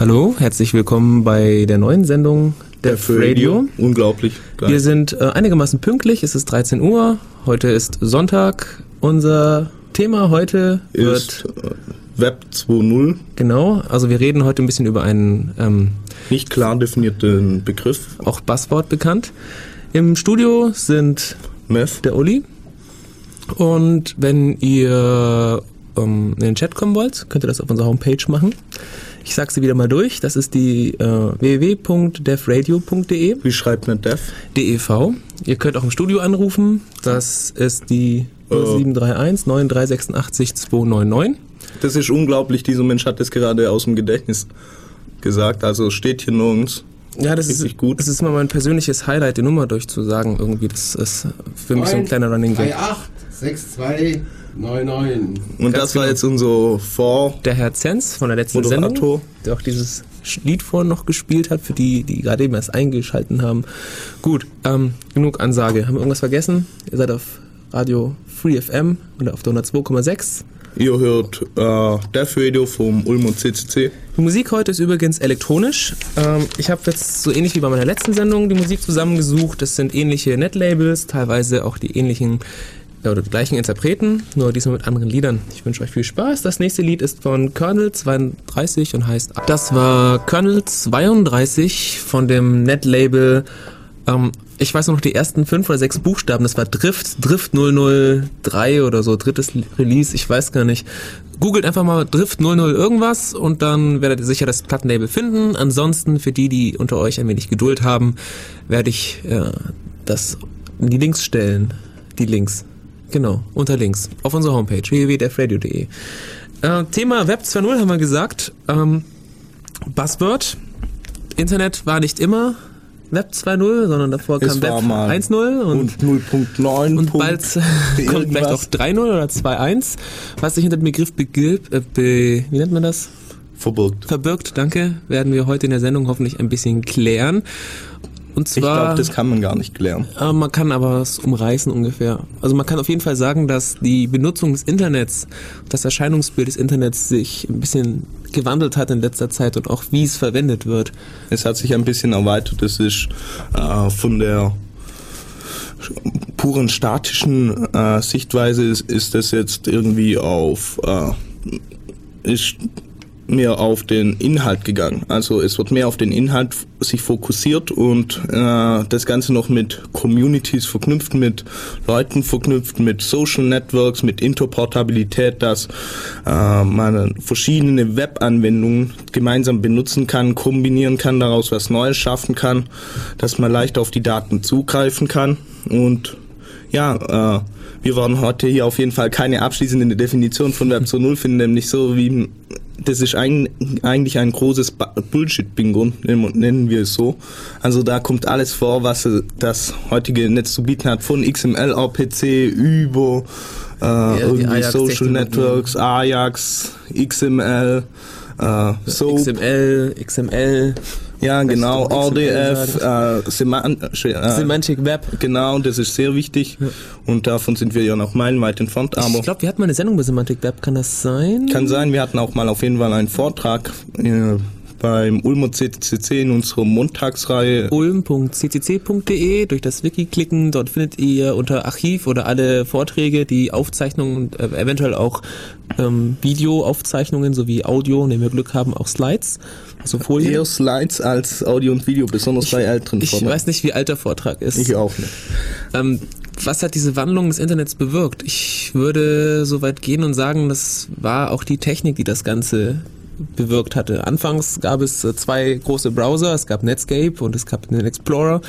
Hallo, herzlich willkommen bei der neuen Sendung der Def Radio. Unglaublich. Geil. Wir sind äh, einigermaßen pünktlich, es ist 13 Uhr, heute ist Sonntag. Unser Thema heute ist wird äh, Web 2.0. Genau, also wir reden heute ein bisschen über einen ähm, nicht klar definierten Begriff. Auch Buzzword bekannt. Im Studio sind Meth. der Uli. Und wenn ihr ähm, in den Chat kommen wollt, könnt ihr das auf unserer Homepage machen. Ich sag sie wieder mal durch. Das ist die äh, www.devradio.de. Wie schreibt man Dev? DEV. Ihr könnt auch im Studio anrufen. Das ist die 0731 9386 299. Das ist unglaublich. Dieser Mensch hat das gerade aus dem Gedächtnis gesagt. Also steht hier nirgends. Ja, das ist, gut. das ist mal mein persönliches Highlight, die Nummer durchzusagen irgendwie. Das ist für mich so ein kleiner Running Game. 3862. Nein, nein. Und das war genau. jetzt unser Vor. Der Herr Zenz von der letzten Moderator. Sendung, der auch dieses Lied vorhin noch gespielt hat, für die, die gerade eben erst eingeschalten haben. Gut, ähm, genug Ansage. Haben wir irgendwas vergessen? Ihr seid auf Radio Free FM oder auf 102,6. Ihr hört äh, Death Radio vom Ulm und CCC. Die Musik heute ist übrigens elektronisch. Ähm, ich habe jetzt so ähnlich wie bei meiner letzten Sendung die Musik zusammengesucht. Das sind ähnliche Netlabels, teilweise auch die ähnlichen oder die gleichen Interpreten, nur diesmal mit anderen Liedern. Ich wünsche euch viel Spaß. Das nächste Lied ist von Colonel 32 und heißt. Das war Colonel 32 von dem Netlabel. Ähm, ich weiß noch die ersten fünf oder sechs Buchstaben. Das war Drift, Drift 003 oder so, drittes Release, ich weiß gar nicht. Googelt einfach mal Drift 00 irgendwas und dann werdet ihr sicher das Plattenlabel finden. Ansonsten, für die, die unter euch ein wenig Geduld haben, werde ich äh, das in die Links stellen. Die Links. Genau, unter Links. Auf unserer Homepage www.defradio.de. Äh, Thema Web 2.0 haben wir gesagt. Ähm, Buzzword. Internet war nicht immer Web 2.0 sondern davor kam Web 1.0 und, und 0.9. Und bald kommt vielleicht auch 3.0 oder 2.1. Was sich hinter dem Begriff begibt, äh, be, wie nennt man das? Verbirgt. Verbirgt, danke. Werden wir heute in der Sendung hoffentlich ein bisschen klären. Und zwar, ich glaube, das kann man gar nicht klären. Äh, man kann aber es umreißen ungefähr. Also man kann auf jeden Fall sagen, dass die Benutzung des Internets, das Erscheinungsbild des Internets sich ein bisschen gewandelt hat in letzter Zeit und auch wie es verwendet wird. Es hat sich ein bisschen erweitert. Es ist äh, von der puren statischen äh, Sichtweise ist, ist das jetzt irgendwie auf äh, ist mehr auf den Inhalt gegangen. Also es wird mehr auf den Inhalt sich fokussiert und äh, das Ganze noch mit Communities verknüpft, mit Leuten verknüpft, mit Social Networks, mit Interportabilität, dass äh, man verschiedene Webanwendungen gemeinsam benutzen kann, kombinieren kann, daraus was Neues schaffen kann, dass man leicht auf die Daten zugreifen kann und ja, äh, wir werden heute hier auf jeden Fall keine abschließende Definition von Web 2.0 finden, nämlich so wie das ist ein, eigentlich ein großes Bullshit-Bingo, nennen wir es so. Also da kommt alles vor, was das heutige Netz zu bieten hat, von XML, RPC über äh, ja, irgendwie Social Networks, Ajax, XML, äh, Soap. XML, XML. Ja, genau, RDF, äh, Seman äh, Semantic Web. Genau, das ist sehr wichtig. Ja. Und davon sind wir ja noch meilenweit entfernt. Aber ich glaube, wir hatten mal eine Sendung bei Semantic Web, kann das sein? Kann sein, wir hatten auch mal auf jeden Fall einen Vortrag. Äh, beim Ulmer CCC in unserer Montagsreihe. ulm.ccc.de, durch das Wiki klicken, dort findet ihr unter Archiv oder alle Vorträge, die Aufzeichnungen und äh, eventuell auch ähm, Videoaufzeichnungen sowie Audio, wenn wir Glück haben, auch Slides. Also Folien. Eher Slides als Audio und Video, besonders ich, bei älteren Ich weiß nicht, wie alt der Vortrag ist. Ich auch nicht. Ähm, was hat diese Wandlung des Internets bewirkt? Ich würde so weit gehen und sagen, das war auch die Technik, die das Ganze bewirkt hatte. Anfangs gab es äh, zwei große Browser, es gab Netscape und es gab den Explorer.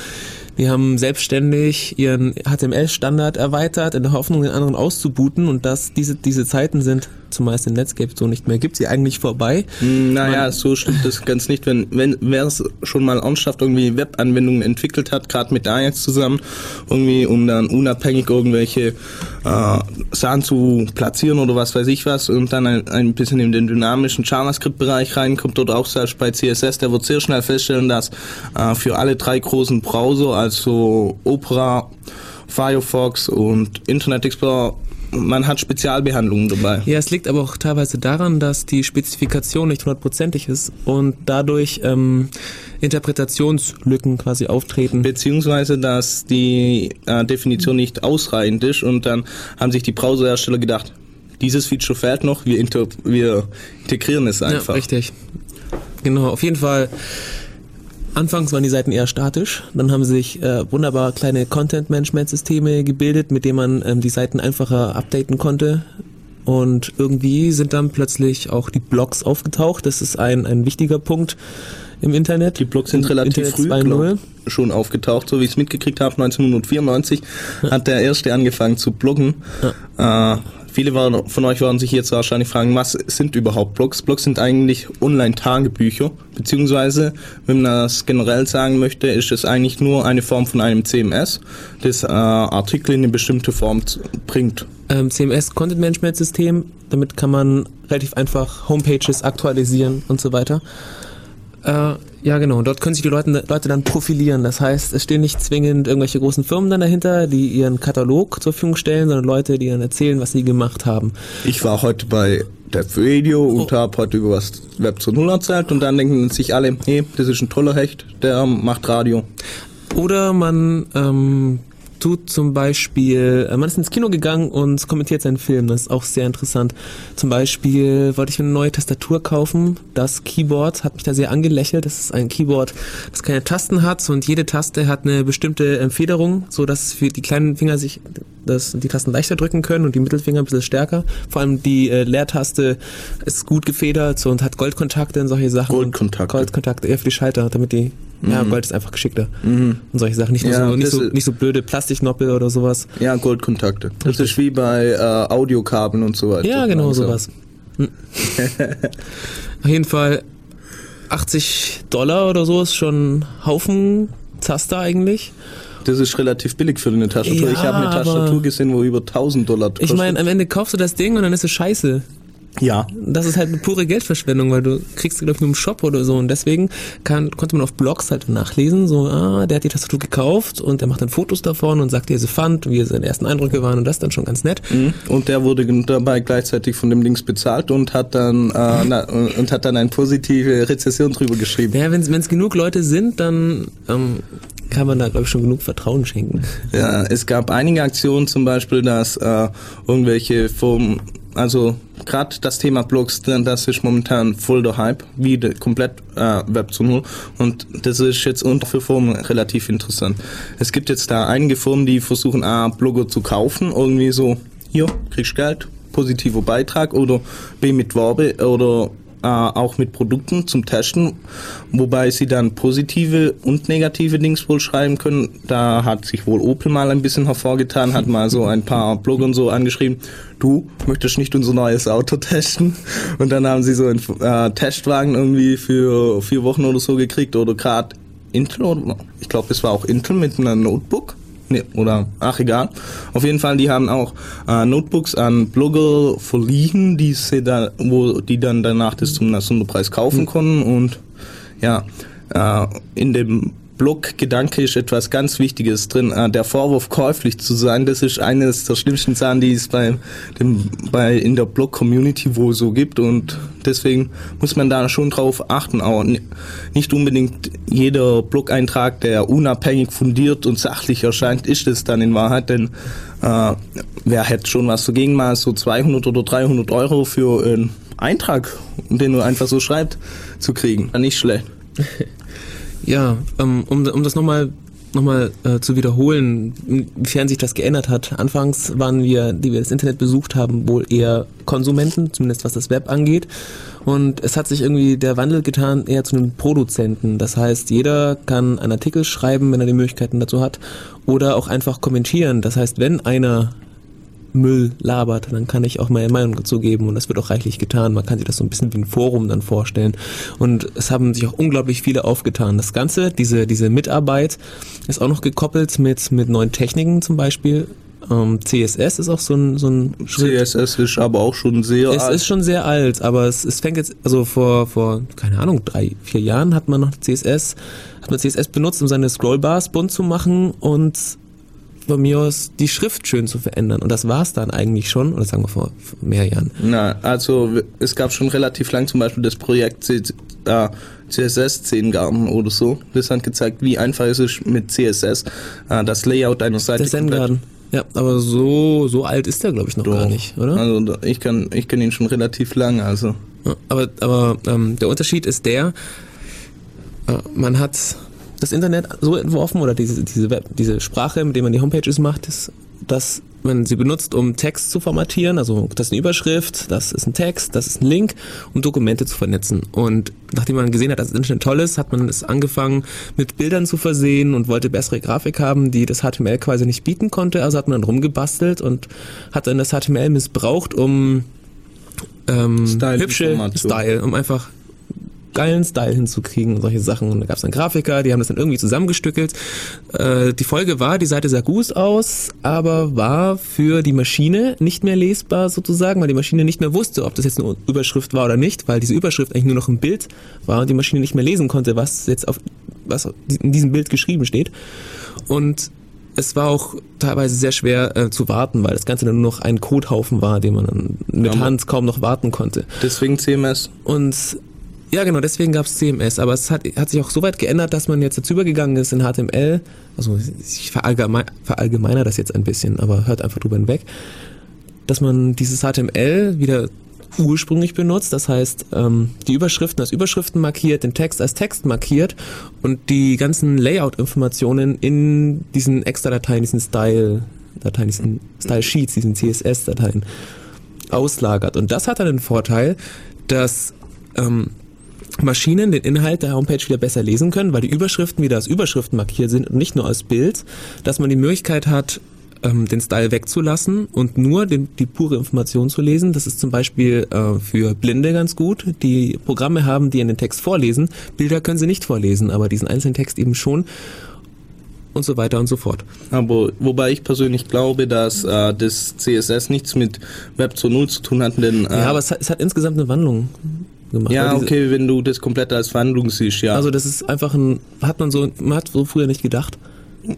Die haben selbstständig ihren HTML-Standard erweitert, in der Hoffnung, den anderen auszubooten und dass diese, diese Zeiten sind zumeist in Netscape so nicht mehr gibt, sie eigentlich vorbei. Hm, naja, Man, so stimmt das ganz nicht. Wenn, wenn wer es schon mal ernsthaft irgendwie Webanwendungen entwickelt hat, gerade mit Ajax zusammen, irgendwie um dann unabhängig irgendwelche äh, Sachen zu platzieren oder was weiß ich was und dann ein, ein bisschen in den dynamischen JavaScript-Bereich reinkommt oder auch selbst bei CSS, der wird sehr schnell feststellen, dass äh, für alle drei großen Browser also Opera, Firefox und Internet Explorer man hat Spezialbehandlungen dabei. Ja, es liegt aber auch teilweise daran, dass die Spezifikation nicht hundertprozentig ist und dadurch ähm, Interpretationslücken quasi auftreten. Beziehungsweise, dass die äh, Definition nicht ausreichend ist und dann haben sich die Browserhersteller gedacht, dieses Feature fehlt noch, wir, inter wir integrieren es einfach. Ja, richtig. Genau, auf jeden Fall. Anfangs waren die Seiten eher statisch, dann haben sich äh, wunderbar kleine Content-Management-Systeme gebildet, mit denen man ähm, die Seiten einfacher updaten konnte. Und irgendwie sind dann plötzlich auch die Blogs aufgetaucht. Das ist ein, ein wichtiger Punkt im Internet. Die Blogs sind relativ Internet früh 2.0. glaub, schon aufgetaucht, so wie ich es mitgekriegt habe. 1994 hat der erste angefangen zu bloggen. Äh, viele waren, von euch werden sich jetzt wahrscheinlich fragen, was sind überhaupt Blogs? Blogs sind eigentlich Online-Tagebücher, beziehungsweise, wenn man das generell sagen möchte, ist es eigentlich nur eine Form von einem CMS, das äh, Artikel in eine bestimmte Form bringt. ähm, CMS Content Management System. Damit kann man relativ einfach Homepages aktualisieren und so weiter. Äh, ja, genau. Und Dort können sich die Leute, Leute dann profilieren. Das heißt, es stehen nicht zwingend irgendwelche großen Firmen dann dahinter, die ihren Katalog zur Verfügung stellen, sondern Leute, die dann erzählen, was sie gemacht haben. Ich war heute bei Death Radio und Oh. habe heute über was Web 2.0 erzählt und dann denken sich alle, hey, das ist ein toller Hecht, der macht Radio. Oder man ähm, tut zum Beispiel, äh, man ist ins Kino gegangen und kommentiert seinen Film. Das ist auch sehr interessant. Zum Beispiel wollte ich mir eine neue Tastatur kaufen. Das Keyboard hat mich da sehr angelächelt. Das ist ein Keyboard, das keine Tasten hat und jede Taste hat eine bestimmte ähm, Federung, so dass für die kleinen Finger sich das, die Tasten leichter drücken können und die Mittelfinger ein bisschen stärker. Vor allem die äh, Leertaste ist gut gefedert und hat Goldkontakte und solche Sachen. Goldkontakte. Goldkontakte eher für die Schalter, damit die ja, Gold ist einfach geschickter. Und solche Sachen. Nicht, Ja, so, nicht, so, nicht so blöde Plastiknoppel oder sowas. Ja, Goldkontakte. Das ist wie bei äh, Audiokabeln und so weiter. Ja, genau sowas. Hm. Auf jeden Fall 80 Dollar oder so ist schon Haufen Taster eigentlich. Das ist relativ billig für eine Tastatur. Ja, ich habe eine Tastatur gesehen, wo über 1000 Dollar kostet. Ich meine, am Ende kaufst du das Ding und dann ist es scheiße. Ja. Das ist halt eine pure Geldverschwendung, weil du kriegst, glaube ich, nur im Shop oder so. Und deswegen kann, konnte man auf Blogs halt nachlesen, so, ah, der hat die Tastatur gekauft und der macht dann Fotos davon und sagt, wie er sie fand, wie seine ersten Eindrücke waren und das dann schon ganz nett. Mhm. Und der wurde dabei gleichzeitig von dem Dings bezahlt und hat dann äh, na, und hat dann eine positive Rezession drüber geschrieben. Ja, wenn es genug Leute sind, dann ähm, kann man da, glaube ich, schon genug Vertrauen schenken. Ja, es gab einige Aktionen, zum Beispiel, dass äh, irgendwelche Firmen, also gerade das Thema Blogs, das ist momentan voll der Hype, wie de, komplett äh, Web zu Null. Und das ist jetzt unter für Firmen relativ interessant. Es gibt jetzt da einige Firmen, die versuchen, A, Blogger zu kaufen, irgendwie so, hier, kriegst Geld, positiver Beitrag oder B mit Werbe oder äh, auch mit Produkten zum Testen, wobei sie dann positive und negative Dings wohl schreiben können. Da hat sich wohl Opel mal ein bisschen hervorgetan, hat mal so ein paar Bloggern so angeschrieben, du möchtest nicht unser neues Auto testen? Und dann haben sie so einen äh, Testwagen irgendwie für vier Wochen oder so gekriegt oder gerade Intel oder ich glaube es war auch Intel mit einem Notebook. Nee, oder ach egal. Auf jeden Fall, die haben auch äh, Notebooks an Blogger verliehen, die sie da, wo die dann danach das zum Sonderpreis kaufen konnten und ja, äh, in dem Blog-Gedanke ist etwas ganz Wichtiges drin. Äh, der Vorwurf, käuflich zu sein, das ist eines der schlimmsten Sachen, die es bei, dem, bei in der Blog-Community wohl so gibt. Und deswegen muss man da schon drauf achten. Auch ni- nicht unbedingt jeder Blog-Eintrag, der unabhängig fundiert und sachlich erscheint, ist es dann in Wahrheit. Denn äh, wer hätte schon was dagegen, mal so 200 oder 300 Euro für einen Eintrag, den du einfach so schreibt, zu kriegen. Nicht schlecht. Ja, ähm, um, um das nochmal noch mal, äh, zu wiederholen, inwiefern sich das geändert hat. Anfangs waren wir, die wir das Internet besucht haben, wohl eher Konsumenten, zumindest was das Web angeht. Und es hat sich irgendwie der Wandel getan eher zu einem Produzenten. Das heißt, jeder kann einen Artikel schreiben, wenn er die Möglichkeiten dazu hat, oder auch einfach kommentieren. Das heißt, wenn einer Müll labert, dann kann ich auch meine Meinung dazu geben und das wird auch reichlich getan. Man kann sich das so ein bisschen wie ein Forum dann vorstellen. Und es haben sich auch unglaublich viele aufgetan. Das Ganze, diese, diese Mitarbeit ist auch noch gekoppelt mit, mit neuen Techniken zum Beispiel. Ähm, CSS ist auch so ein, so ein Schritt. CSS ist aber auch schon sehr Es alt. ist schon sehr alt, aber es, es fängt jetzt, also vor, vor, keine Ahnung, drei, vier Jahren hat man noch CSS, hat man CSS benutzt, um seine Scrollbars bunt zu machen und von mir aus die Schrift schön zu verändern. Und das war es dann eigentlich schon, oder sagen wir vor, vor mehr Jahren. Na, also es gab schon relativ lang zum Beispiel das Projekt äh, CSS 10 Garten oder so. Das hat gezeigt, wie einfach es ist mit CSS äh, das Layout einer Seite Der Zen-Garden. Ja, aber so, so alt ist der, glaube ich, noch Doch. gar nicht, oder? Also ich kann ich kenn ihn schon relativ lang, also Ja, aber aber ähm, der Unterschied ist der, äh, man hat das Internet so entworfen oder diese, diese, Web, diese Sprache, mit der man die Homepages macht, ist, dass man sie benutzt, um Text zu formatieren. Also das ist eine Überschrift, das ist ein Text, das ist ein Link, um Dokumente zu vernetzen. Und nachdem man gesehen hat, dass das Internet toll ist, hat man es angefangen mit Bildern zu versehen und wollte bessere Grafik haben, die das HTML quasi nicht bieten konnte. Also hat man dann rumgebastelt und hat dann das HTML missbraucht, um ähm, hübsche Style-Information. Style, um einfach geilen Style hinzukriegen und solche Sachen. Und da gab es dann Grafiker, die haben das dann irgendwie zusammengestückelt. Äh, die Folge war, die Seite sah gut aus, aber war für die Maschine nicht mehr lesbar sozusagen, weil die Maschine nicht mehr wusste, ob das jetzt eine Überschrift war oder nicht, weil diese Überschrift eigentlich nur noch ein Bild war und die Maschine nicht mehr lesen konnte, was jetzt auf was in diesem Bild geschrieben steht. Und es war auch teilweise sehr schwer äh, zu warten, weil das Ganze dann nur noch ein Codehaufen war, den man dann mit Ja, Hand kaum noch warten konnte. deswegen CMS. Und ja, genau, deswegen gab es CMS, aber es hat, hat sich auch so weit geändert, dass man jetzt dazu übergegangen ist in HTML. Also ich verallgeme verallgemeiner das jetzt ein bisschen, aber hört einfach drüber hinweg, dass man dieses HTML wieder ursprünglich benutzt. Das heißt, ähm, die Überschriften als Überschriften markiert, den Text als Text markiert und die ganzen Layout-Informationen in diesen Extra-Dateien, diesen Style-Dateien, diesen Style-Sheets, diesen CSS-Dateien auslagert. Und das hat dann den Vorteil, dass ähm, Maschinen den Inhalt der Homepage wieder besser lesen können, weil die Überschriften wieder als Überschriften markiert sind und nicht nur als Bild, dass man die Möglichkeit hat, ähm, den Style wegzulassen und nur den, die pure Information zu lesen. Das ist zum Beispiel äh, für Blinde ganz gut, die Programme haben, die in den Text vorlesen. Bilder können sie nicht vorlesen, aber diesen einzelnen Text eben schon und so weiter und so fort. Aber wobei ich persönlich glaube, dass äh, das CSS nichts mit Web 2.0 zu tun hat, denn äh, Ja, aber es hat, es hat insgesamt eine Wandlung gemacht. ja, diese- okay, wenn du das komplett als Wandlung siehst, ja. Also das ist einfach ein, hat man so, man hat so früher nicht gedacht.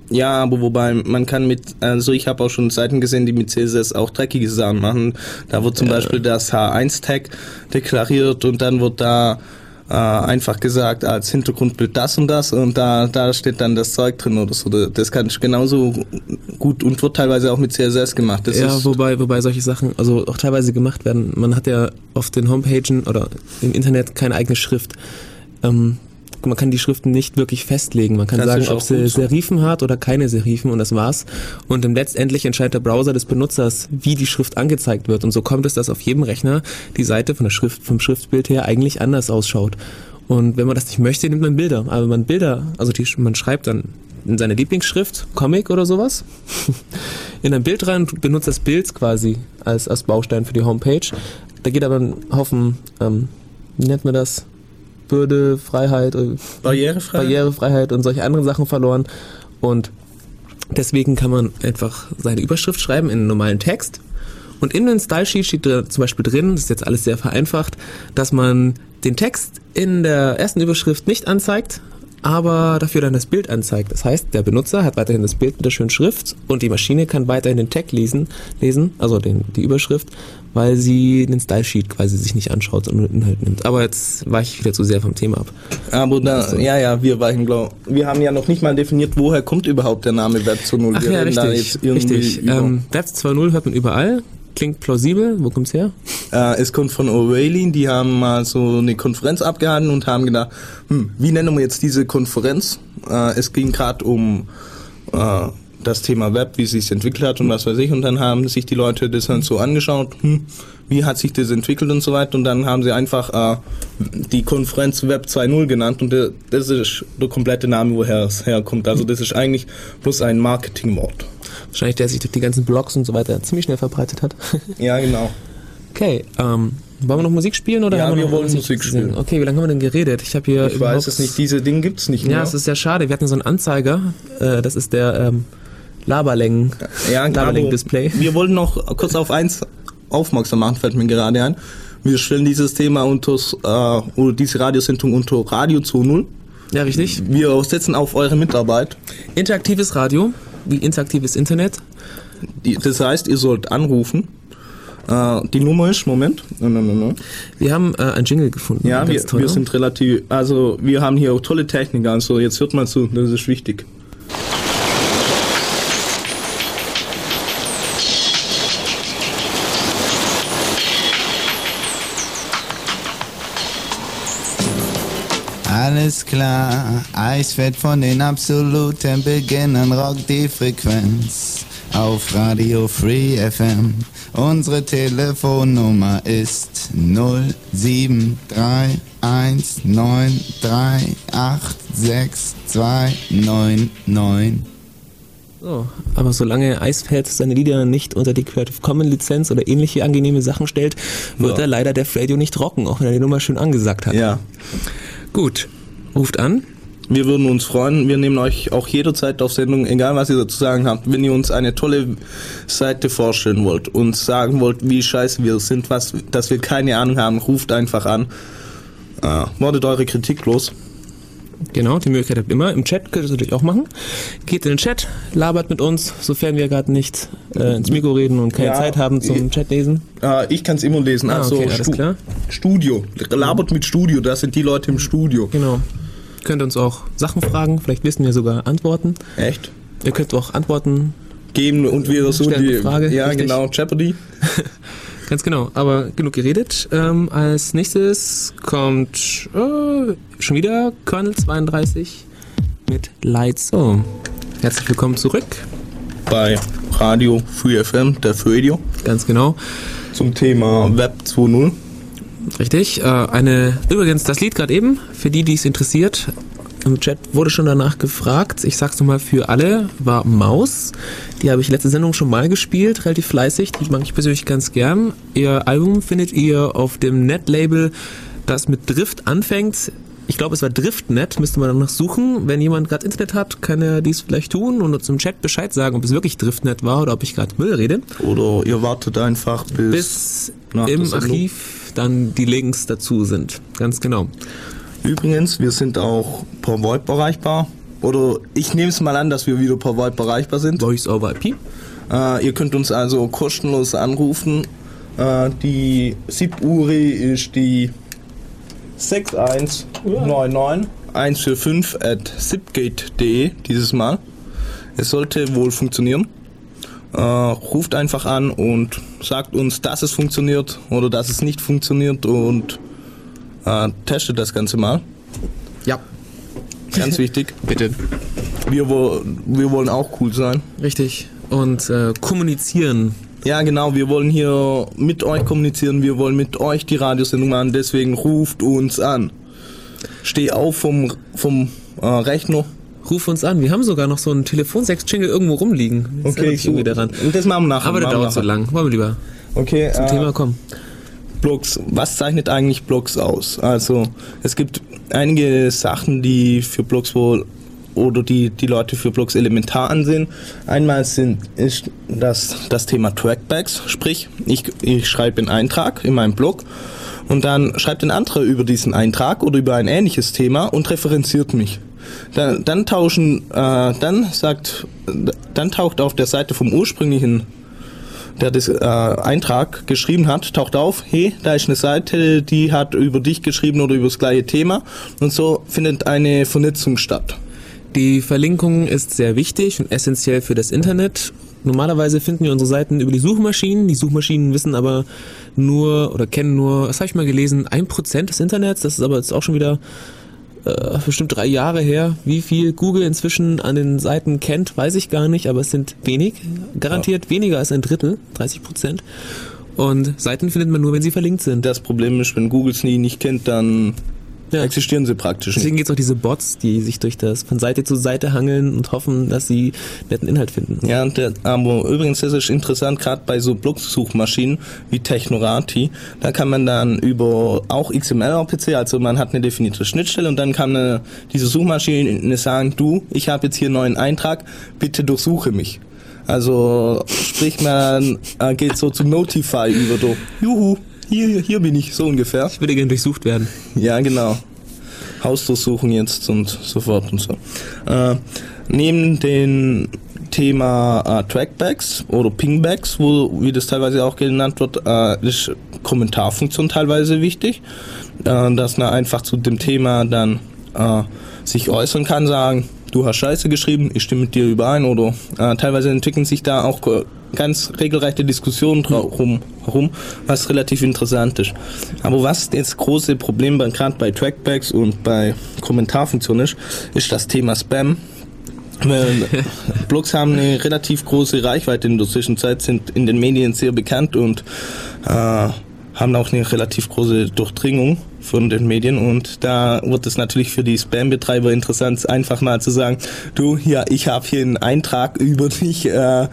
Ja, aber wobei man kann mit, also ich habe auch schon Seiten gesehen, die mit CSS auch dreckige Sachen machen. Da wird zum Beispiel das H1-Tag deklariert und dann wird da äh, einfach gesagt als Hintergrundbild das und das und da, da steht dann das Zeug drin oder so. Das kann ich genauso gut und wird teilweise auch mit CSS gemacht. Das ja, wobei, wobei solche Sachen also auch teilweise gemacht werden. Man hat ja auf den Homepagen oder im Internet keine eigene Schrift. Ähm, man kann die Schriften nicht wirklich festlegen. Man kann Das sagen, ob sie. Serifen hat oder keine Serifen und das war's. Und dann letztendlich entscheidet der Browser des Benutzers, wie die Schrift angezeigt wird. Und so kommt es, dass auf jedem Rechner die Seite von der Schrift, vom Schriftbild her eigentlich anders ausschaut. Und wenn man das nicht möchte, nimmt man Bilder. Aber man Bilder, also die, man schreibt dann in seine Lieblingsschrift, Comic oder sowas, in ein Bild rein und benutzt das Bild quasi als, als Baustein für die Homepage. Da geht aber ein Haufen, ähm, wie nennt man das? Würde, Freiheit, äh, barrierefrei. Barrierefreiheit und solche anderen Sachen verloren. Und deswegen kann man einfach seine Überschrift schreiben in einen normalen Text. Und in den Style Sheet steht da zum Beispiel drin, das ist jetzt alles sehr vereinfacht, dass man den Text in der ersten Überschrift nicht anzeigt, aber dafür dann das Bild anzeigt. Das heißt, der Benutzer hat weiterhin das Bild mit der schönen Schrift und die Maschine kann weiterhin den Tag lesen, lesen also den, die Überschrift, weil sie den Style Sheet quasi sich nicht anschaut und den Inhalt nimmt. Aber jetzt weiche ich wieder zu sehr vom Thema ab. Aber da, ja, ja, wir weichen blau. Wir haben ja noch nicht mal definiert, woher kommt überhaupt der Name Web 2.0. Ach wir ja, richtig. richtig. Ähm, Web 2.0 hört man überall. Klingt plausibel. Wo kommt's her? Äh, es kommt von O'Reilly, die haben mal so eine Konferenz abgehalten und haben gedacht, hm, wie nennen wir jetzt diese Konferenz? Äh, es ging gerade um äh, das Thema Web, wie es sich entwickelt hat und was weiß ich. Und dann haben sich die Leute das dann so angeschaut, hm, wie hat sich das entwickelt und so weiter. Und dann haben sie einfach äh, die Konferenz Web 2.0 genannt und das ist der komplette Name, woher es herkommt. Also das ist eigentlich bloß ein Marketingwort. Wahrscheinlich, der sich durch die ganzen Blogs und so weiter ziemlich schnell verbreitet hat. Ja, genau. okay, ähm, wollen wir noch Musik spielen oder Ja, haben wir, wir wollen Musik singen? spielen. Okay, wie lange haben wir denn geredet? Ich habe hier Ich weiß es nicht, diese Dinge gibt's nicht mehr. Ja, es ist sehr schade. Wir hatten so einen Anzeiger. Äh, das ist der ähm, Laberlängen. Ja, Laberlängen-Display. Wir wollten noch kurz auf eins aufmerksam machen, fällt mir gerade ein. Wir stellen dieses Thema unter, äh, oder diese Radiosendung unter Radio 2.0. Ja, richtig. Wir setzen auf eure Mitarbeit. Interaktives Radio. wie interaktives Internet. Die, das heißt, ihr sollt anrufen. Äh, die Nummer ist, Moment. No, no, no. Wir haben äh, ein Jingle gefunden. Ja, wir, wir ne? sind relativ, also wir haben hier auch tolle Technik, also jetzt hört mal zu, das ist wichtig. Alles klar, Eisfett von den absoluten Beginnern rockt die Frequenz auf Radio Free FM. Unsere Telefonnummer ist 073193866299. So, aber solange Eisfeld seine Lieder nicht unter die Creative Commons Lizenz oder ähnliche angenehme Sachen stellt, wird Ja. er leider der Radio nicht rocken, auch wenn er die Nummer schön angesagt hat. Ja, Gut, ruft an. wir würden uns freuen. Wir nehmen euch auch jederzeit auf Sendung, egal was ihr dazu sagen habt. Wenn ihr uns eine tolle Seite vorstellen wollt und sagen wollt, wie scheiße wir sind, was, dass wir keine Ahnung haben, ruft einfach an. Äh, wortet eure Kritik los. Genau, die Möglichkeit habt ihr immer. Im Chat könnt ihr das natürlich auch machen. Geht in den Chat, labert mit uns, sofern wir gerade nicht äh, ins Mikro reden und keine Ja, Zeit haben zum Chat lesen. Äh, ich kann es immer lesen. Ah, also okay, alles klar. Studio. Labert mit Studio, das sind die Leute im Studio. Genau. Könnt uns auch Sachen fragen, vielleicht wissen wir sogar Antworten. Echt? Ihr könnt auch Antworten, Geben und wieder so die Frage, Ja, richtig. genau, Jeopardy. ganz genau. Aber genug geredet. Ähm, als nächstes kommt äh, schon wieder Colonel 32 mit Lights. So, herzlich willkommen zurück. Bei Radio Free FM, der Radio, Ganz genau. zum Thema Web 2.0. Richtig. Äh, eine übrigens das Lied gerade eben für die, die es interessiert. Im Chat wurde schon danach gefragt. Ich sag's nochmal für alle. War Maus. Die habe ich letzte Sendung schon mal gespielt, relativ fleißig. Die mag ich persönlich ganz gern. Ihr Album findet ihr auf dem Net-Label, das mit Drift anfängt. Ich glaube, es war Driftnet, müsste man dann noch suchen. Wenn jemand gerade Internet hat, kann er dies vielleicht tun und uns im Chat Bescheid sagen, ob es wirklich Driftnet war oder ob ich gerade Müll rede. Oder ihr wartet einfach bis, Bis im. Archiv dann die Links dazu sind. Ganz genau. Übrigens, wir sind auch per VoIP erreichbar. Oder ich nehme es mal an, dass wir wieder per VoIP erreichbar sind. Voice over IP. Äh, ihr könnt uns also kostenlos anrufen. Äh, die SIP-URI ist die 6199 145 at zipgate.de dieses Mal. Es sollte wohl funktionieren. Äh, ruft einfach an und sagt uns, dass es funktioniert oder dass es nicht funktioniert und äh, testet das Ganze mal. Ja, Ganz wichtig. bitte. Wir, wo, wir wollen auch cool sein. Richtig. Und äh, kommunizieren. Ja, genau, wir wollen hier mit euch kommunizieren, wir wollen mit euch die Radiosendung machen, deswegen ruft uns an. Steh auf vom, vom äh, Rechner. Ruf uns an. Wir haben sogar noch so einen Telefonsex-Jingle irgendwo rumliegen. Jetzt erinnere ich irgendwie daran. Und das machen wir nachher. Aber wir dauert so lang. Wollen wir lieber Okay, zum äh, Thema kommen. Blogs. Was zeichnet eigentlich Blogs aus? Also, es gibt einige Sachen, die für Blogs wohl oder die die Leute für Blogs elementar ansehen. Einmal sind ist das das Thema Trackbacks, sprich, ich, ich schreibe einen Eintrag in meinem Blog und dann schreibt ein anderer über diesen Eintrag oder über ein ähnliches Thema und referenziert mich. Dann, dann tauschen, äh, dann sagt, dann taucht auf der Seite vom ursprünglichen der das äh, Eintrag geschrieben hat, taucht auf, hey, da ist eine Seite, die hat über dich geschrieben oder über das gleiche Thema und so findet eine Vernetzung statt. Die Verlinkung ist sehr wichtig und essentiell für das Internet. Normalerweise finden wir unsere Seiten über die Suchmaschinen. Die Suchmaschinen wissen aber nur oder kennen nur, was habe ich mal gelesen, ein Prozent des Internets. Das ist aber jetzt auch schon wieder äh, bestimmt drei Jahre her. Wie viel Google inzwischen an den Seiten kennt, weiß ich gar nicht, aber es sind wenig. Garantiert weniger als ein Drittel, 30 Prozent. Und Seiten findet man nur, wenn sie verlinkt sind. Das Problem ist, wenn Google es nie nicht kennt, dann Ja. existieren sie praktisch. Deswegen gibt es auch diese Bots, die sich durch das von Seite zu Seite hangeln und hoffen, dass sie netten Inhalt finden. Ja, und der, aber übrigens, ist interessant, gerade bei so Blog-Suchmaschinen wie Technorati, da kann man dann über auch XML-RPC, also man hat eine definierte Schnittstelle und dann kann eine, diese Suchmaschine sagen, du, ich habe jetzt hier einen neuen Eintrag, bitte durchsuche mich. Also sprich man äh, geht so zu Notify über, do, juhu, hier, hier bin ich, so ungefähr. Ich würde gerne durchsucht werden. Ja, genau. Hausdurchsuchung jetzt und so fort und so. Äh, neben den Thema äh, Trackbacks oder Pingbacks, wo, wie das teilweise auch genannt wird, äh, ist Kommentarfunktion teilweise wichtig, äh, dass man einfach zu dem Thema dann äh, sich äußern kann, sagen, du hast Scheiße geschrieben, ich stimme mit dir überein oder äh, teilweise entwickeln sich da auch ganz regelrechte Diskussionen drum herum, was relativ interessant ist. Aber was das große Problem gerade bei Trackbacks und bei Kommentarfunktionen ist, ist das Thema Spam. Blogs haben eine relativ große Reichweite in der Zwischenzeit, sind in den Medien sehr bekannt und äh, haben auch eine relativ große Durchdringung von den Medien und da wird es natürlich für die Spam-Betreiber interessant, einfach mal zu sagen, du, ja, ich habe hier einen Eintrag über dich äh,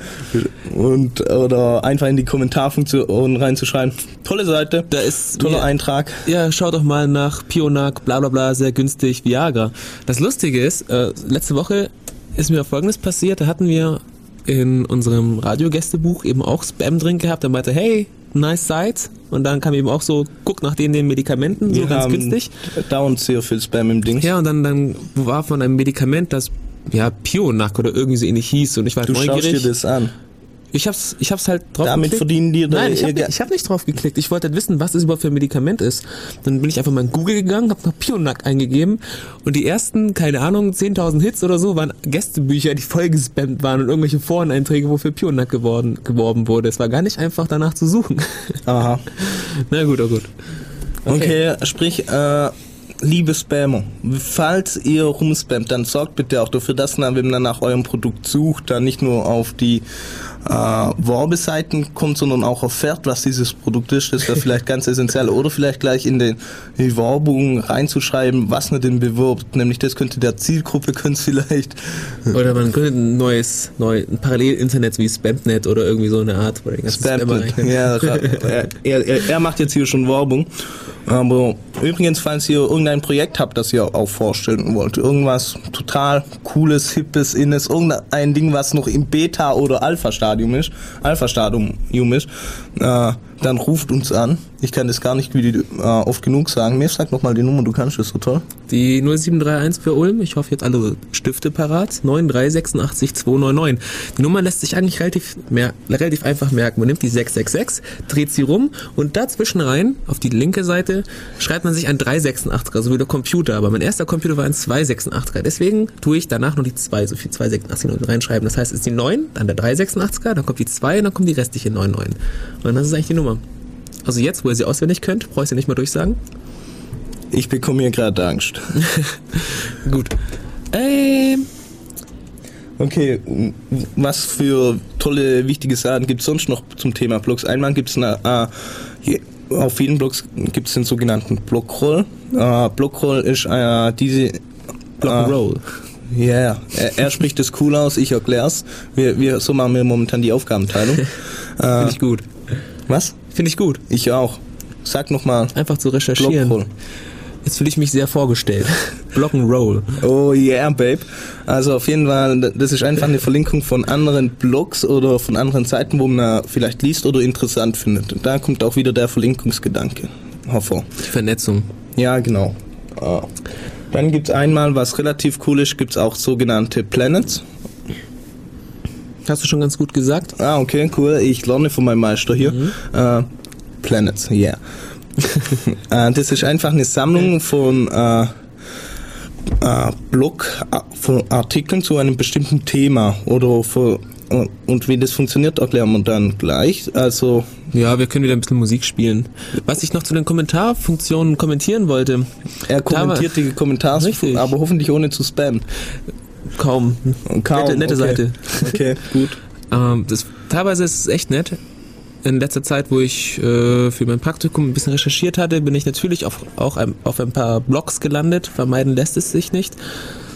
und oder einfach in die Kommentarfunktion reinzuschreiben. Tolle Seite, Da ist toller mir- Eintrag. Ja, schaut doch mal nach Pionac, bla bla bla, sehr günstig, Viagra. Das Lustige ist, äh, letzte Woche ist mir folgendes passiert, da hatten wir in unserem Radiogästebuch eben auch Spam drin gehabt, der meinte, hey, nice Site. Und dann kam eben auch so, guck nach den, den Medikamenten, so Wir ganz günstig. dauernd sehr viel Spam im Ding. Ja, und dann, dann war von einem Medikament, das ja Pionac oder irgendwie so ähnlich hieß und ich war halt Du schaust neugierig. dir das an. Ich hab's, ich hab's halt drauf Damit geklickt. verdienen die Nein, ich ihr hab, Ge- nicht, ich hab nicht drauf geklickt. Ich wollte halt wissen, was es überhaupt für ein Medikament ist. Dann bin ich einfach mal in Google gegangen, hab noch Pionac eingegeben und die ersten, keine Ahnung, 10.000 Hits oder so waren Gästebücher, die voll gespammt waren und irgendwelche Foreneinträge, wofür Pionac geworden, geworben wurde. Es war gar nicht einfach danach zu suchen. Aha. Na gut, oh gut. Okay, sprich, äh, liebe Spammer, falls ihr rumspammt, dann sorgt bitte auch dafür, dass man, wenn man nach eurem Produkt sucht, dann nicht nur auf die äh, Werbeseiten kommt, sondern auch erfährt, was dieses Produkt ist. Das wäre vielleicht ganz essentiell. Oder vielleicht gleich in den die Werbung reinzuschreiben, was man denn bewirbt. Nämlich das könnte der Zielgruppe könnte vielleicht Oder man gründet ein neues, neu, ein Parallel-Internet wie Spamnet oder irgendwie so eine Art, Spamnet. Ja, er, er, er, er macht jetzt hier schon Werbung. Aber übrigens, falls ihr irgendein Projekt habt, das ihr auch vorstellen wollt, irgendwas total cooles, hippes, innes, irgendein Ding, was noch im Beta- oder Alpha-Stadium ist, Alpha-Stadium ist, äh, dann ruft uns an. Ich kann das gar nicht wie die, äh, oft genug sagen. Mir sag noch mal die Nummer, du kannst das so toll. Die 0731 für Ulm, ich hoffe, jetzt alle Stifte parat, 9386299. Die Nummer lässt sich eigentlich relativ, mer relativ einfach merken. Man nimmt die 666, dreht sie rum und dazwischen rein, auf die linke Seite, schreibt man sich ein 386er, so wie der Computer. Aber mein erster Computer war ein 286er. Deswegen tue ich danach noch die 2, so viel 286 noch reinschreiben. Das heißt, es ist die 9, dann der 386er, dann kommt die 2 und dann kommt die restliche 99. Und das ist eigentlich die Nummer. Also jetzt, wo ihr sie auswendig könnt, brauche ich sie nicht mehr durchsagen. Ich bekomme hier gerade Angst. Gut. Ähm, Okay, was für tolle, wichtige Sachen gibt es sonst noch zum Thema Blogs? Einmal gibt es äh, hier- auf vielen Blogs gibt es den sogenannten Blockroll. Äh, Blockroll ist äh, diese Block and Roll. Ja, yeah. er, er spricht das cool aus, ich erklär's. Wir, wir, so machen wir momentan die Aufgabenteilung. Finde ich gut. was? Finde ich gut. Ich auch. Sag nochmal. Einfach zu recherchieren. Blockroll. Jetzt fühle ich mich sehr vorgestellt. Block and Roll. Oh yeah, babe. Also auf jeden Fall, das ist einfach eine Verlinkung von anderen Blogs oder von anderen Seiten, wo man vielleicht liest oder interessant findet. Und da kommt auch wieder der Verlinkungsgedanke hervor. Die Vernetzung. Ja, genau. Ah. Dann gibt's einmal, was relativ cool ist, gibt's auch sogenannte Planets. Hast du schon ganz gut gesagt? Ah, okay, cool. Ich lerne von meinem Meister hier. Äh, Planets, yeah. äh, das ist einfach eine Sammlung von äh, äh, Blog äh, von Artikeln zu einem bestimmten Thema oder für, äh, und wie das funktioniert, erklären wir dann gleich. Also Ja, wir können wieder ein bisschen Musik spielen. Was ich noch zu den Kommentarfunktionen kommentieren wollte. er kommentiert die Kommentare, aber hoffentlich ohne zu spammen. Kaum. Kaum, nette nette okay. Seite. Okay, gut. Ähm, das, teilweise ist es echt nett. In letzter Zeit, wo ich äh, für mein Praktikum ein bisschen recherchiert hatte, bin ich natürlich auf, auch ein, auf ein paar Blogs gelandet. Vermeiden lässt es sich nicht.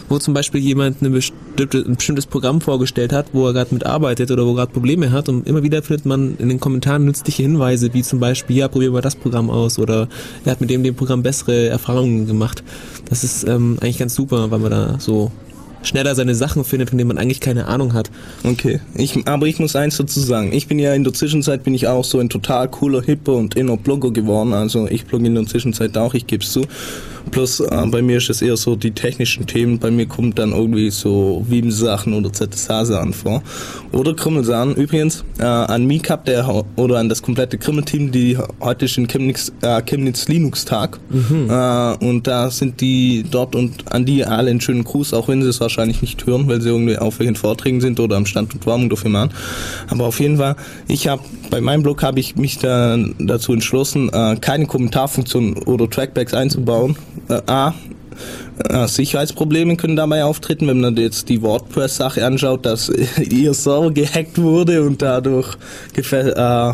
Wo zum Beispiel jemand eine bestimmte, ein bestimmtes Programm vorgestellt hat, wo er gerade mitarbeitet oder wo er gerade Probleme hat. Und immer wieder findet man in den Kommentaren nützliche Hinweise, wie zum Beispiel, ja, probier mal das Programm aus oder er hat mit dem, dem Programm bessere Erfahrungen gemacht. Das ist ähm, eigentlich ganz super, weil man da so schneller seine Sachen findet, von denen man eigentlich keine Ahnung hat. Okay, ich, aber ich muss eins dazu sagen. Ich bin ja in der Zwischenzeit bin ich auch so ein total cooler, hipper und inner Blogger geworden. Also ich blogge in der Zwischenzeit auch, ich gebe es zu. Plus äh, bei mir ist es eher so die technischen Themen. Bei mir kommt dann irgendwie so Vim-Sachen oder ZSH-Sachen vor. Oder Krümmelsachen. Übrigens äh, an Mikap der oder an das komplette Krümmel-Team, die heute ist in Chemnitz, äh, Chemnitz Linux-Tag. Äh, und da sind die dort und an die alle einen schönen Gruß, auch wenn sie es wahrscheinlich nicht hören, weil sie irgendwie auf welchen Vorträgen sind oder am Stand und Warmung dafür machen. Aber auf jeden Fall, ich habe bei meinem Blog habe ich mich da dazu entschlossen, äh, keine Kommentarfunktion oder Trackbacks einzubauen. Äh, A, äh, Sicherheitsprobleme können dabei auftreten, wenn man jetzt die WordPress-Sache anschaut, dass ihr Server gehackt wurde und dadurch äh, äh,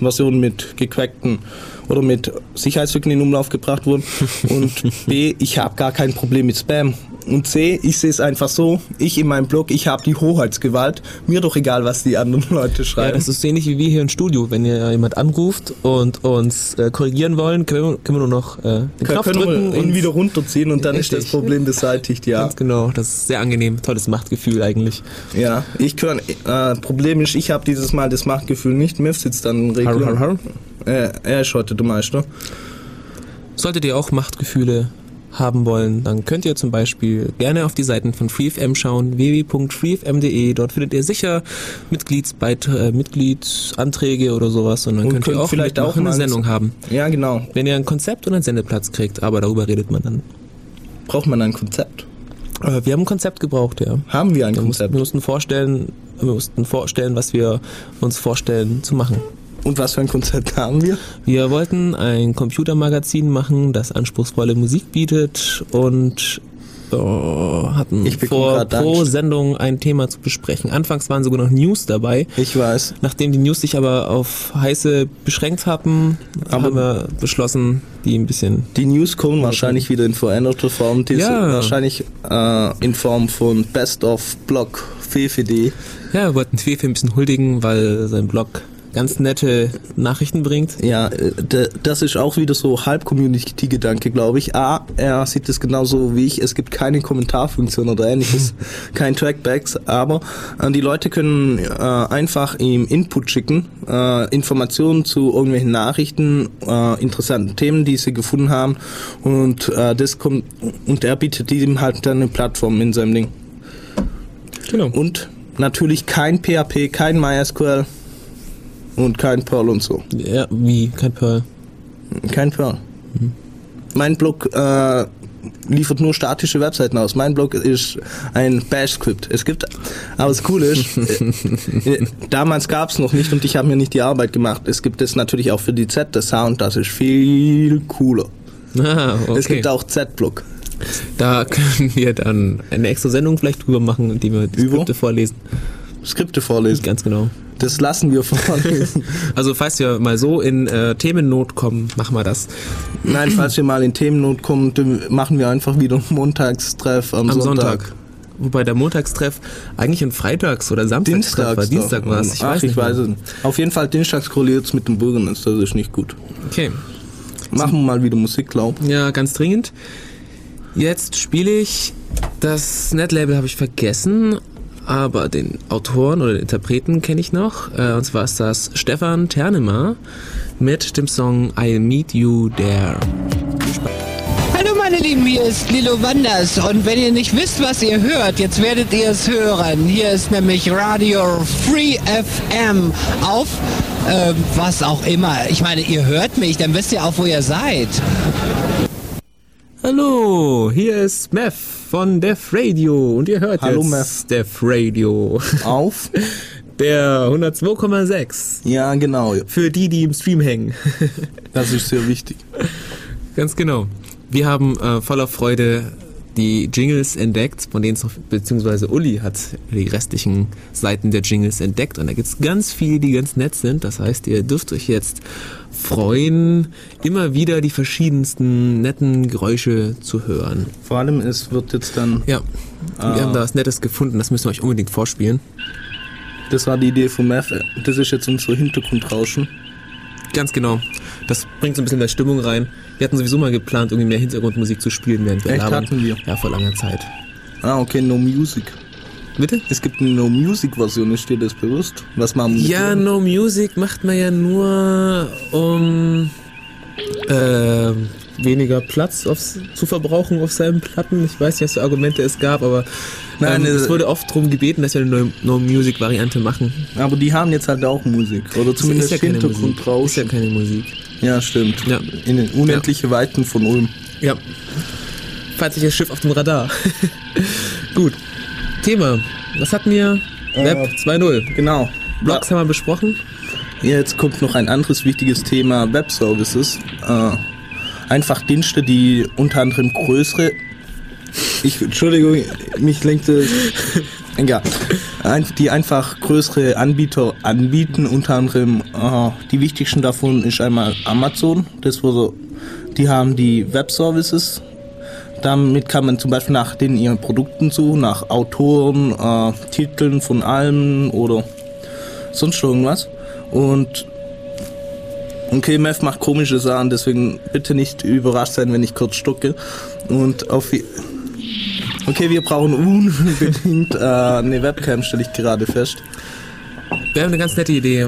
Versionen mit gecrackten oder mit Sicherheitslücken in Umlauf gebracht wurden. Und B, ich habe gar kein Problem mit Spam. Und C, ich sehe es einfach so, ich in meinem Blog, ich habe die Hoheitsgewalt. Mir doch egal, was die anderen Leute Ja, schreiben. das ist ähnlich wie wir hier im Studio. Wenn ihr jemand anruft und uns äh, korrigieren wollen, können wir, können wir nur noch äh, den Knopf können drücken wir ihn wieder runterziehen und dann ist Richtig. das Problem beseitigt, ja. Ganz genau, das ist sehr angenehm, tolles Machtgefühl eigentlich. Ja, ich kann, äh, Problem ist, ich habe dieses Mal das Machtgefühl nicht. Miff sitzt dann im. Äh, er ist heute der Meister. Solltet ihr auch Machtgefühle haben wollen, dann könnt ihr zum Beispiel gerne auf die Seiten von FreeFM schauen, www.freefm.de. Dort findet ihr sicher Mitgliedsbeiträ- äh, Mitgliedsanträge oder sowas und dann Und könnt ihr könnt auch vielleicht auch eine Sendung haben. Ja, genau. Wenn ihr ein Konzept und einen Sendeplatz kriegt, aber darüber redet man dann. Braucht man ein Konzept? Äh, wir haben ein Konzept gebraucht, ja. Haben wir ein Wir mussten, Konzept? wir mussten vorstellen, wir mussten vorstellen, was wir uns vorstellen zu machen. Und was für ein Konzept haben wir? Wir wollten ein Computermagazin machen, das anspruchsvolle Musik bietet und äh, hatten vor, pro. Sendung ein Thema zu besprechen. Anfangs waren sogar noch News dabei. Ich weiß. Nachdem die News sich aber auf heiße beschränkt Aber- haben wir beschlossen, die ein bisschen Die News kommen wahrscheinlich wieder in veränderter Form. Die Ja. wahrscheinlich äh, in Form von Best of Blog Fefe.de. Ja, wir wollten Fefe ein bisschen huldigen, weil sein Blog ganz nette Nachrichten bringt. Ja, äh, das ist auch wieder so halb Community-Gedanke, glaube ich. A, er sieht es genauso wie ich. Es gibt keine Kommentarfunktion oder ähnliches, kein Trackbacks, aber äh, die Leute können äh, einfach ihm Input schicken, äh, Informationen zu irgendwelchen Nachrichten, äh, interessanten Themen, die sie gefunden haben und äh, das kommt und er bietet ihm halt dann eine Plattform in seinem Ding. Genau. Und natürlich kein PHP, kein MySQL und kein Perl und so. Ja, wie? Kein Pearl. Kein Perl. Mein Blog äh, liefert nur statische Webseiten aus. Mein Blog ist ein Bash-Script. Es gibt, aber das Coole ist, äh, äh, damals gab es noch nicht und ich habe mir nicht die Arbeit gemacht. Es gibt es natürlich auch für die ZSH und das ist viel cooler. Ah, okay. Es gibt auch Z-Blog. Da können wir dann eine extra Sendung vielleicht drüber machen, die wir die? Skripte vorlesen. Skripte vorlesen. Ganz genau. Das lassen wir vorlesen. Also falls wir mal so in äh, Themennot kommen, machen wir das. Nein, falls wir mal in Themennot kommen, machen wir einfach wieder einen Montagstreff am, Am Sonntag. Sonntag. Wobei der Montagstreff eigentlich ein Freitags- oder Samstagstreff war. Dienstag war es. Ich Ach, weiß ich weiß es nicht. Auf jeden Fall dienstags korreliert mit dem Bürgernetz, das ist nicht gut. Okay. Machen wir mal wieder Musik, glaub. Ja, ganz dringend. Jetzt spiele ich das Netlabel habe ich vergessen, aber den Autoren oder den Interpreten kenne ich noch. Äh, und zwar ist das Stefan Ternemer mit dem Song I'll Meet You There. Hallo meine Lieben, hier ist Lilo Wanders und wenn ihr nicht wisst, was ihr hört, jetzt werdet ihr es hören. Hier ist nämlich Radio Free FM auf ähm, was auch immer. Ich meine, ihr hört mich, dann wisst ihr auch, wo ihr seid. Hallo, hier ist Meth von Def Radio und ihr hört Hallo, jetzt Def Radio. Auf? Der 102,6. Ja, genau. Für die, die im Stream hängen. Das ist sehr wichtig. Ganz genau. Wir haben äh, voller Freude die Jingles entdeckt, von denen es noch, beziehungsweise Uli hat die restlichen Seiten der Jingles entdeckt und da gibt's ganz viele, die ganz nett sind. Das heißt, ihr dürft euch jetzt freuen, immer wieder die verschiedensten netten Geräusche zu hören. Vor allem, es wird jetzt dann, Ja, wir haben da was Nettes gefunden, das müssen wir euch unbedingt vorspielen. das war die Idee von Meth, das ist jetzt unser Hintergrundrauschen. Ganz genau. Das bringt so ein bisschen mehr Stimmung rein. Wir hatten sowieso mal geplant, irgendwie mehr Hintergrundmusik zu spielen, während wir Echt, labern. hatten wir? Ja, vor langer Zeit. Ah, okay, No Music. Bitte? Es gibt eine No Music Version, ist dir das bewusst? Was machen wir? Ja, No Music macht man ja nur, um ähm, weniger Platz aufs, zu verbrauchen auf seinen Platten. Ich weiß nicht, was für Argumente es gab, aber Nein, ähm, äh, es wurde oft darum gebeten, dass wir eine neue No-Music-Variante machen. Aber die haben jetzt halt auch Musik. Oder zumindest ist ja Musik. Ist ja keine Musik. Ja, stimmt. Ja. In den unendliche Weiten von Ulm. Ja. Feindliches Schiff auf dem Radar. Gut. Thema. Was hatten wir? Web 2.0. Genau. Blogs haben wir besprochen. Jetzt kommt noch ein anderes wichtiges Thema, Webservices. Äh, einfach Dienste, die unter anderem größere... Ich, Entschuldigung, mich lenkte... Egal. Ein, die einfach größere Anbieter anbieten, unter anderem äh, die wichtigsten davon ist einmal Amazon. Das wo so, die haben die Webservices. Damit kann man zum Beispiel nach den ihren Produkten suchen, nach Autoren, äh, Titeln von Alben oder sonst irgendwas. Und okay, Mev macht komische Sachen, deswegen bitte nicht überrascht sein, wenn ich kurz stocke. Und auf Okay, wir brauchen unbedingt äh, eine Webcam, stelle ich gerade fest. Wir haben eine ganz nette Idee.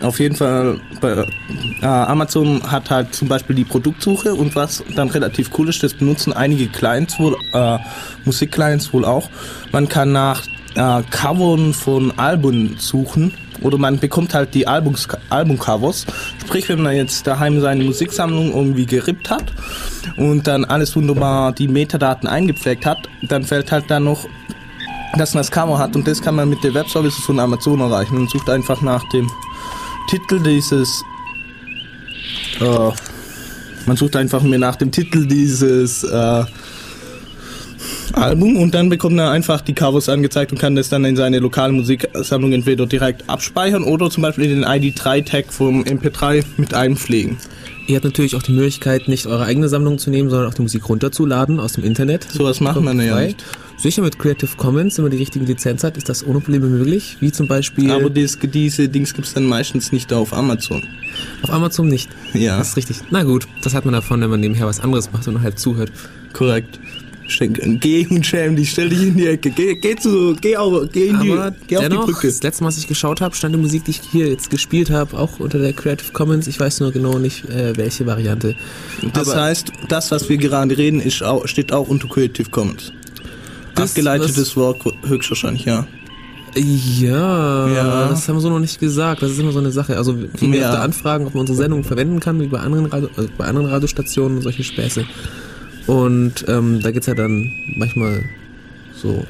Auf jeden Fall, bei, äh, Amazon hat halt zum Beispiel die Produktsuche und was dann relativ cool ist, das benutzen einige Clients wohl, äh, Musikclients wohl auch. Man kann nach äh, Covern von Alben suchen oder man bekommt halt die Albumcovers. Sprich, wenn man jetzt daheim seine Musiksammlung irgendwie gerippt hat und dann alles wunderbar die Metadaten eingepflegt hat, dann fällt halt dann noch dass man das Cover hat und das kann man mit der Webservices von Amazon erreichen und sucht einfach nach dem Titel dieses äh, man sucht einfach mir nach dem Titel dieses äh, Album und dann bekommt er einfach die Covers angezeigt und kann das dann in seine lokale Musiksammlung entweder direkt abspeichern oder zum Beispiel in den ID3-Tag vom MP3 mit einpflegen. Ihr habt natürlich auch die Möglichkeit, nicht eure eigene Sammlung zu nehmen, sondern auch die Musik runterzuladen aus dem Internet. Sowas machen wir ja nicht. Sicher mit Creative Commons, wenn man die richtige Lizenz hat, ist das ohne Probleme möglich. Wie zum Beispiel Aber dies, diese Dings gibt's dann meistens nicht auf Amazon. auf Amazon nicht. Ja. Das ist richtig. Na gut, das hat man davon, wenn man nebenher was anderes macht und halb zuhört. Korrekt. Geh und schäm dich, stell dich in die Ecke. Geh, geh zu, geh, auf, geh, in die, geh auf die dennoch, Brücke. das letzte Mal, was ich geschaut habe, stand die Musik, die ich hier jetzt gespielt habe, auch unter der Creative Commons. Ich weiß nur genau nicht, äh, welche Variante. Das Aber heißt, das, was wir gerade reden, ist auch, steht auch unter Creative Commons. Das, Abgeleitetes Wort höchstwahrscheinlich, ja. Ja, Ja. das haben wir so noch nicht gesagt. Das ist immer so eine Sache. Also wir Ja. öfter Anfragen, ob man unsere Sendung verwenden kann, wie bei anderen, Radio, also bei anderen Radiostationen und solche Späße. Und ähm, da geht's ja dann manchmal so.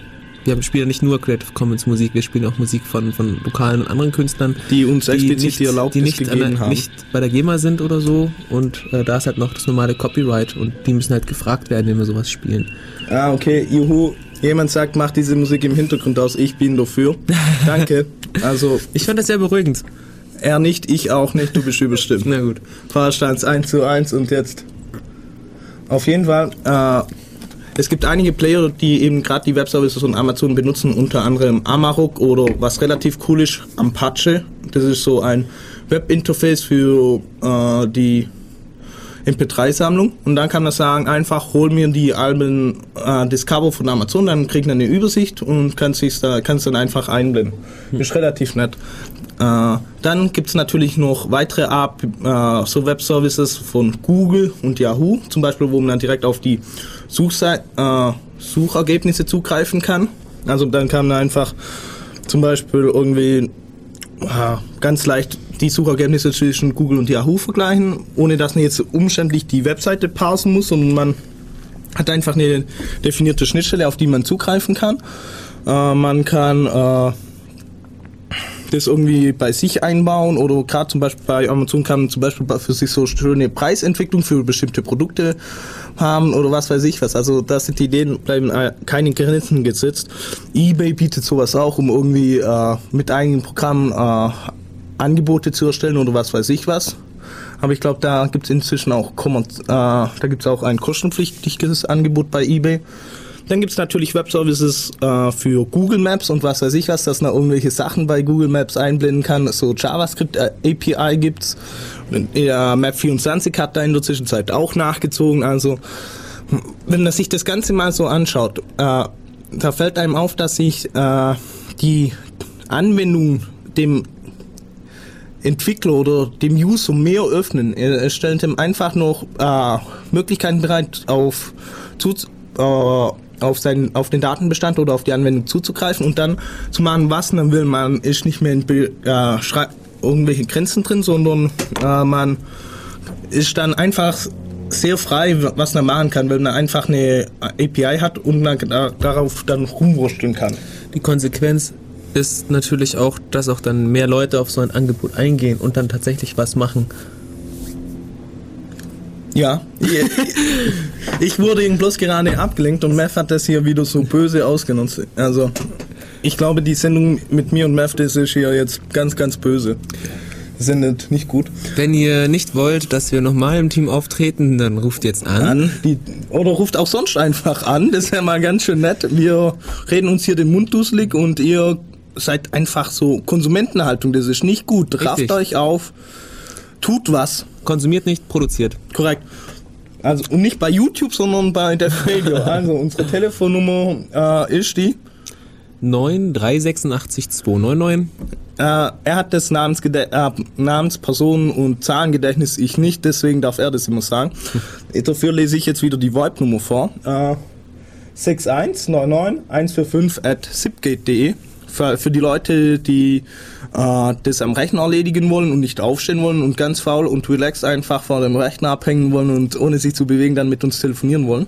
Wir spielen ja nicht nur Creative Commons Musik, wir spielen auch Musik von, von lokalen und anderen Künstlern, Die uns explizit nicht, die Erlaubnis die nicht, gegeben der, haben. nicht bei der GEMA sind oder so. Und äh, da ist halt noch das normale Copyright und die müssen halt gefragt werden, wenn wir sowas spielen. Ah, okay, juhu. Jemand sagt, mach diese Musik im Hintergrund aus, ich bin dafür. Danke. Also, Ich fand das sehr beruhigend. er nicht, ich auch nicht, du bist überstimmt. Na gut. Fahrstand 1 zu 1 und jetzt. Auf jeden Fall, äh, es gibt einige Player, die eben gerade die Webservices von Amazon benutzen, unter anderem Amarok oder was relativ cool ist, Apache. Das ist so ein Webinterface für äh, die MP3-Sammlung und dann kann man sagen, einfach hol mir die Alben äh, Discover von Amazon, dann kriegt man eine Übersicht und kann sich da dann einfach einblenden. Ist relativ nett. Äh, dann gibt's natürlich noch weitere Art, äh, so Webservices von Google und Yahoo, zum Beispiel, wo man dann direkt auf die Suchsei äh, Suchergebnisse zugreifen kann. Also dann kann man einfach zum Beispiel irgendwie äh, ganz leicht die Suchergebnisse zwischen Google und Yahoo vergleichen, ohne dass man jetzt umständlich die Webseite parsen muss, sondern man hat einfach eine definierte Schnittstelle, auf die man zugreifen kann. Äh, man kann äh, das irgendwie bei sich einbauen oder gerade zum Beispiel bei Amazon kann man zum Beispiel für sich so schöne Preisentwicklung für bestimmte Produkte haben oder was weiß ich was. Also da sind die Ideen, bleiben äh, keine Grenzen gesetzt. Ebay bietet sowas auch, um irgendwie äh, mit eigenen Programmen äh, Angebote zu erstellen oder was weiß ich was. Aber ich glaube, da gibt es inzwischen auch, äh, da gibt auch ein kostenpflichtiges Angebot bei eBay. Dann gibt es natürlich Webservices äh, für Google Maps und was weiß ich was, dass man irgendwelche Sachen bei Google Maps einblenden kann. So JavaScript äh, API gibt's. Und, äh, Map24 hat da in der Zwischenzeit auch nachgezogen. Also wenn man sich das Ganze mal so anschaut, äh, da fällt einem auf, dass sich äh, die Anwendung dem Entwickler oder dem User mehr öffnen. Er stellt ihm einfach noch äh, Möglichkeiten bereit, auf, zu, äh, auf, seinen, auf den Datenbestand oder auf die Anwendung zuzugreifen und dann zu machen, was man will. Man ist nicht mehr in äh, irgendwelche Grenzen drin, sondern äh, man ist dann einfach sehr frei, was man machen kann, weil man einfach eine API hat und man da, darauf dann rumwursteln kann. Die Konsequenz ist natürlich auch, dass auch dann mehr Leute auf so ein Angebot eingehen und dann tatsächlich was machen. Ja. ich wurde ihn bloß gerade abgelenkt und Meth hat das hier wieder so böse ausgenutzt. Also, ich glaube, die Sendung mit mir und Meth, das ist hier jetzt ganz, ganz böse. Sendet nicht gut. Wenn ihr nicht wollt, dass wir nochmal im Team auftreten, dann ruft jetzt an. An, die, oder ruft auch sonst einfach an, das wäre mal ganz schön nett. Wir reden uns hier den Mund dusselig und ihr seid einfach so Konsumentenhaltung, das ist nicht gut. Rafft euch auf, tut was. Konsumiert nicht, produziert. Korrekt. Also und nicht bei YouTube, sondern bei der Radio. Also unsere Telefonnummer äh, ist die. 9 386 299. Äh, er hat das Namensgede äh, Namens-, Personen- und Zahlengedächtnis, ich nicht, deswegen darf er das immer sagen. Dafür lese ich jetzt wieder die VoIP-Nummer vor. Äh, 6199145 at zipgate.de für, für die Leute, die äh, das am Rechner erledigen wollen und nicht aufstehen wollen und ganz faul und relaxed einfach vor dem Rechner abhängen wollen und ohne sich zu bewegen dann mit uns telefonieren wollen.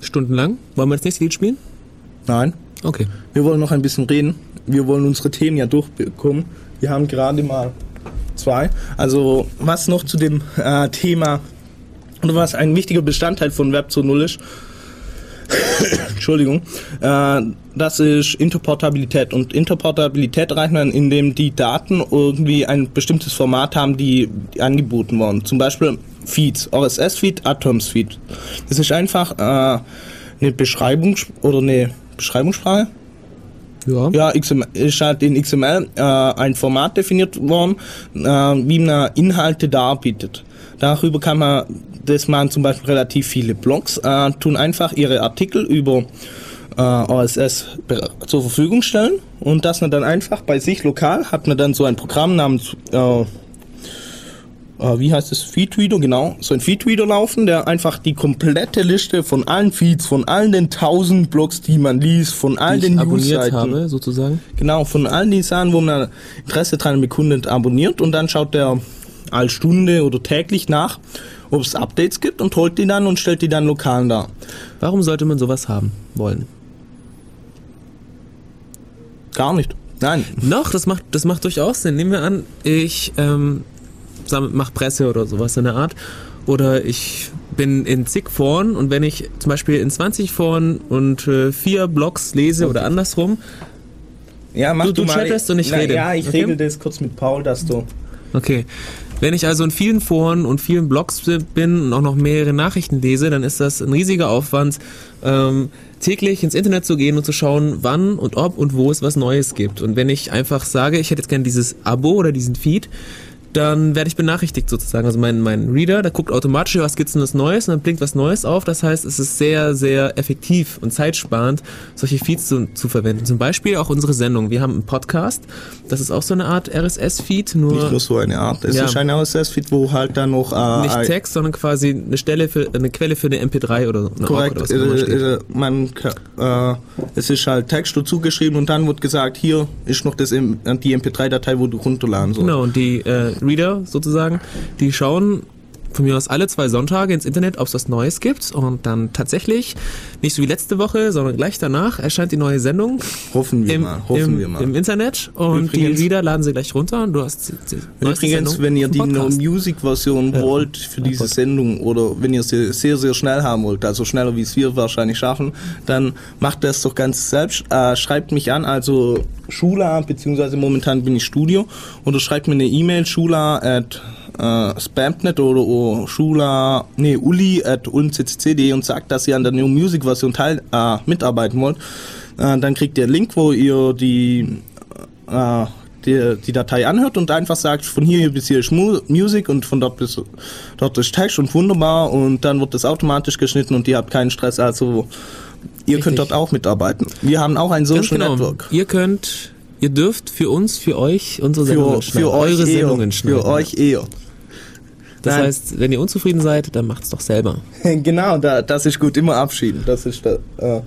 Stundenlang. Wollen wir das nächste Lied spielen? Nein, Okay. wir wollen noch ein bisschen reden. Wir wollen unsere Themen ja durchbekommen. Wir haben gerade mal zwei. Also was noch zu dem äh, Thema oder was ein wichtiger Bestandteil von Web 2.0 ist, Entschuldigung, äh, das ist Interportabilität. Und Interportabilität erreicht man, indem die Daten irgendwie ein bestimmtes Format haben, die, angeboten worden. Zum Beispiel Feeds, RSS-Feed, Atoms-Feed. Das ist einfach äh, eine Beschreibung oder eine Beschreibungssprache. Ja. Ja, XML, ist halt in XML äh, ein Format definiert worden, äh, wie man Inhalte darbietet. Darüber kann man, das machen zum Beispiel relativ viele Blogs, äh, tun einfach ihre Artikel über äh, be- zur Verfügung stellen und das man dann einfach bei sich lokal hat man dann so ein Programm namens äh, äh, wie heißt es, Feedreader, genau, so ein Feedreader laufen, der einfach die komplette Liste von allen Feeds, von allen den tausend Blogs, die man liest, von all Die den abonniert habe, sozusagen. genau, von allen die Sachen, wo man Interesse dran bekundet, abonniert und dann schaut der alle Stunde oder täglich nach, ob es Updates gibt und holt die dann und stellt die dann lokal dar. Warum sollte man sowas haben wollen? Gar nicht. Nein. Noch, das macht, das macht durchaus Sinn. Nehmen wir an, ich ähm, mache Presse oder sowas in der Art. Oder ich bin in zig Foren und wenn ich zum Beispiel in 20 Foren und äh, vier Blogs lese oder andersrum, Ja, mach Du- du mal. chattest und ich Na, rede. Ja, ich Okay. regel das kurz mit Paul, dass du. Okay. Wenn ich also in vielen Foren und vielen Blogs bin und auch noch mehrere Nachrichten lese, dann ist das ein riesiger Aufwand, ähm, täglich ins Internet zu gehen und zu schauen, wann und ob und wo es was Neues gibt. Und wenn ich einfach sage, ich hätte jetzt gerne dieses Abo oder diesen Feed, dann werde ich benachrichtigt sozusagen. Also mein, mein Reader, der guckt automatisch, was gibt's denn das Neues und dann blinkt was Neues auf. Das heißt, es ist sehr, sehr effektiv und zeitsparend, solche Feeds zu, zu verwenden. Zum Beispiel auch unsere Sendung. Wir haben einen Podcast, das ist auch so eine Art RSS-Feed, nur Nicht nur so eine Art. Es Ja. ist ein RSS-Feed, wo halt dann noch. Äh, nicht Text, sondern quasi eine Stelle für eine Quelle für eine MP3 oder eine Korrekt, äh, oder steht. äh, man, äh, es ist halt Text dazu geschrieben und dann wird gesagt, hier ist noch das, die MP3-Datei, wo du runterladen sollst. Genau, und die äh, Reader sozusagen, die schauen von mir aus alle zwei Sonntage ins Internet, ob es was Neues gibt. Und dann tatsächlich, nicht so wie letzte Woche, sondern gleich danach erscheint die neue Sendung Hoffen wir im, mal, hoffen im, wir mal. im Internet. Und Übrigens- die Reader laden sie gleich runter und du hast die, die Übrigens, Sendung wenn ihr die No Podcast. Music Version Ja. wollt für diese Podcast. Sendung oder wenn ihr sie sehr, sehr schnell haben wollt, also schneller wie es wir wahrscheinlich schaffen, dann macht das doch ganz selbst. Äh, schreibt mich an, also Schula, beziehungsweise momentan bin ich Studio, oder schreibt mir eine E-Mail, schula at äh, spamnet oder oh, schula, nee, uli at ulmccc.de und sagt, dass ihr an der No Music Version teil, äh, mitarbeiten wollt. Äh, dann kriegt ihr einen Link, wo ihr die äh, die, die Datei anhört und einfach sagt, von hier bis hier ist Mu Music und von dort bis dort ist Text und wunderbar und dann wird das automatisch geschnitten und ihr habt keinen Stress. Also ihr Richtig. könnt dort auch mitarbeiten. Wir haben auch ein Social genau. Network. Ihr könnt Ihr dürft für uns, für euch unsere Sendungen Für, schneiden. für eure eher. Sendungen schneiden. Für euch eher. Das Nein. heißt, wenn ihr unzufrieden seid, dann macht's doch selber. genau, da, das ist gut, immer abschieden. Das ist da, äh,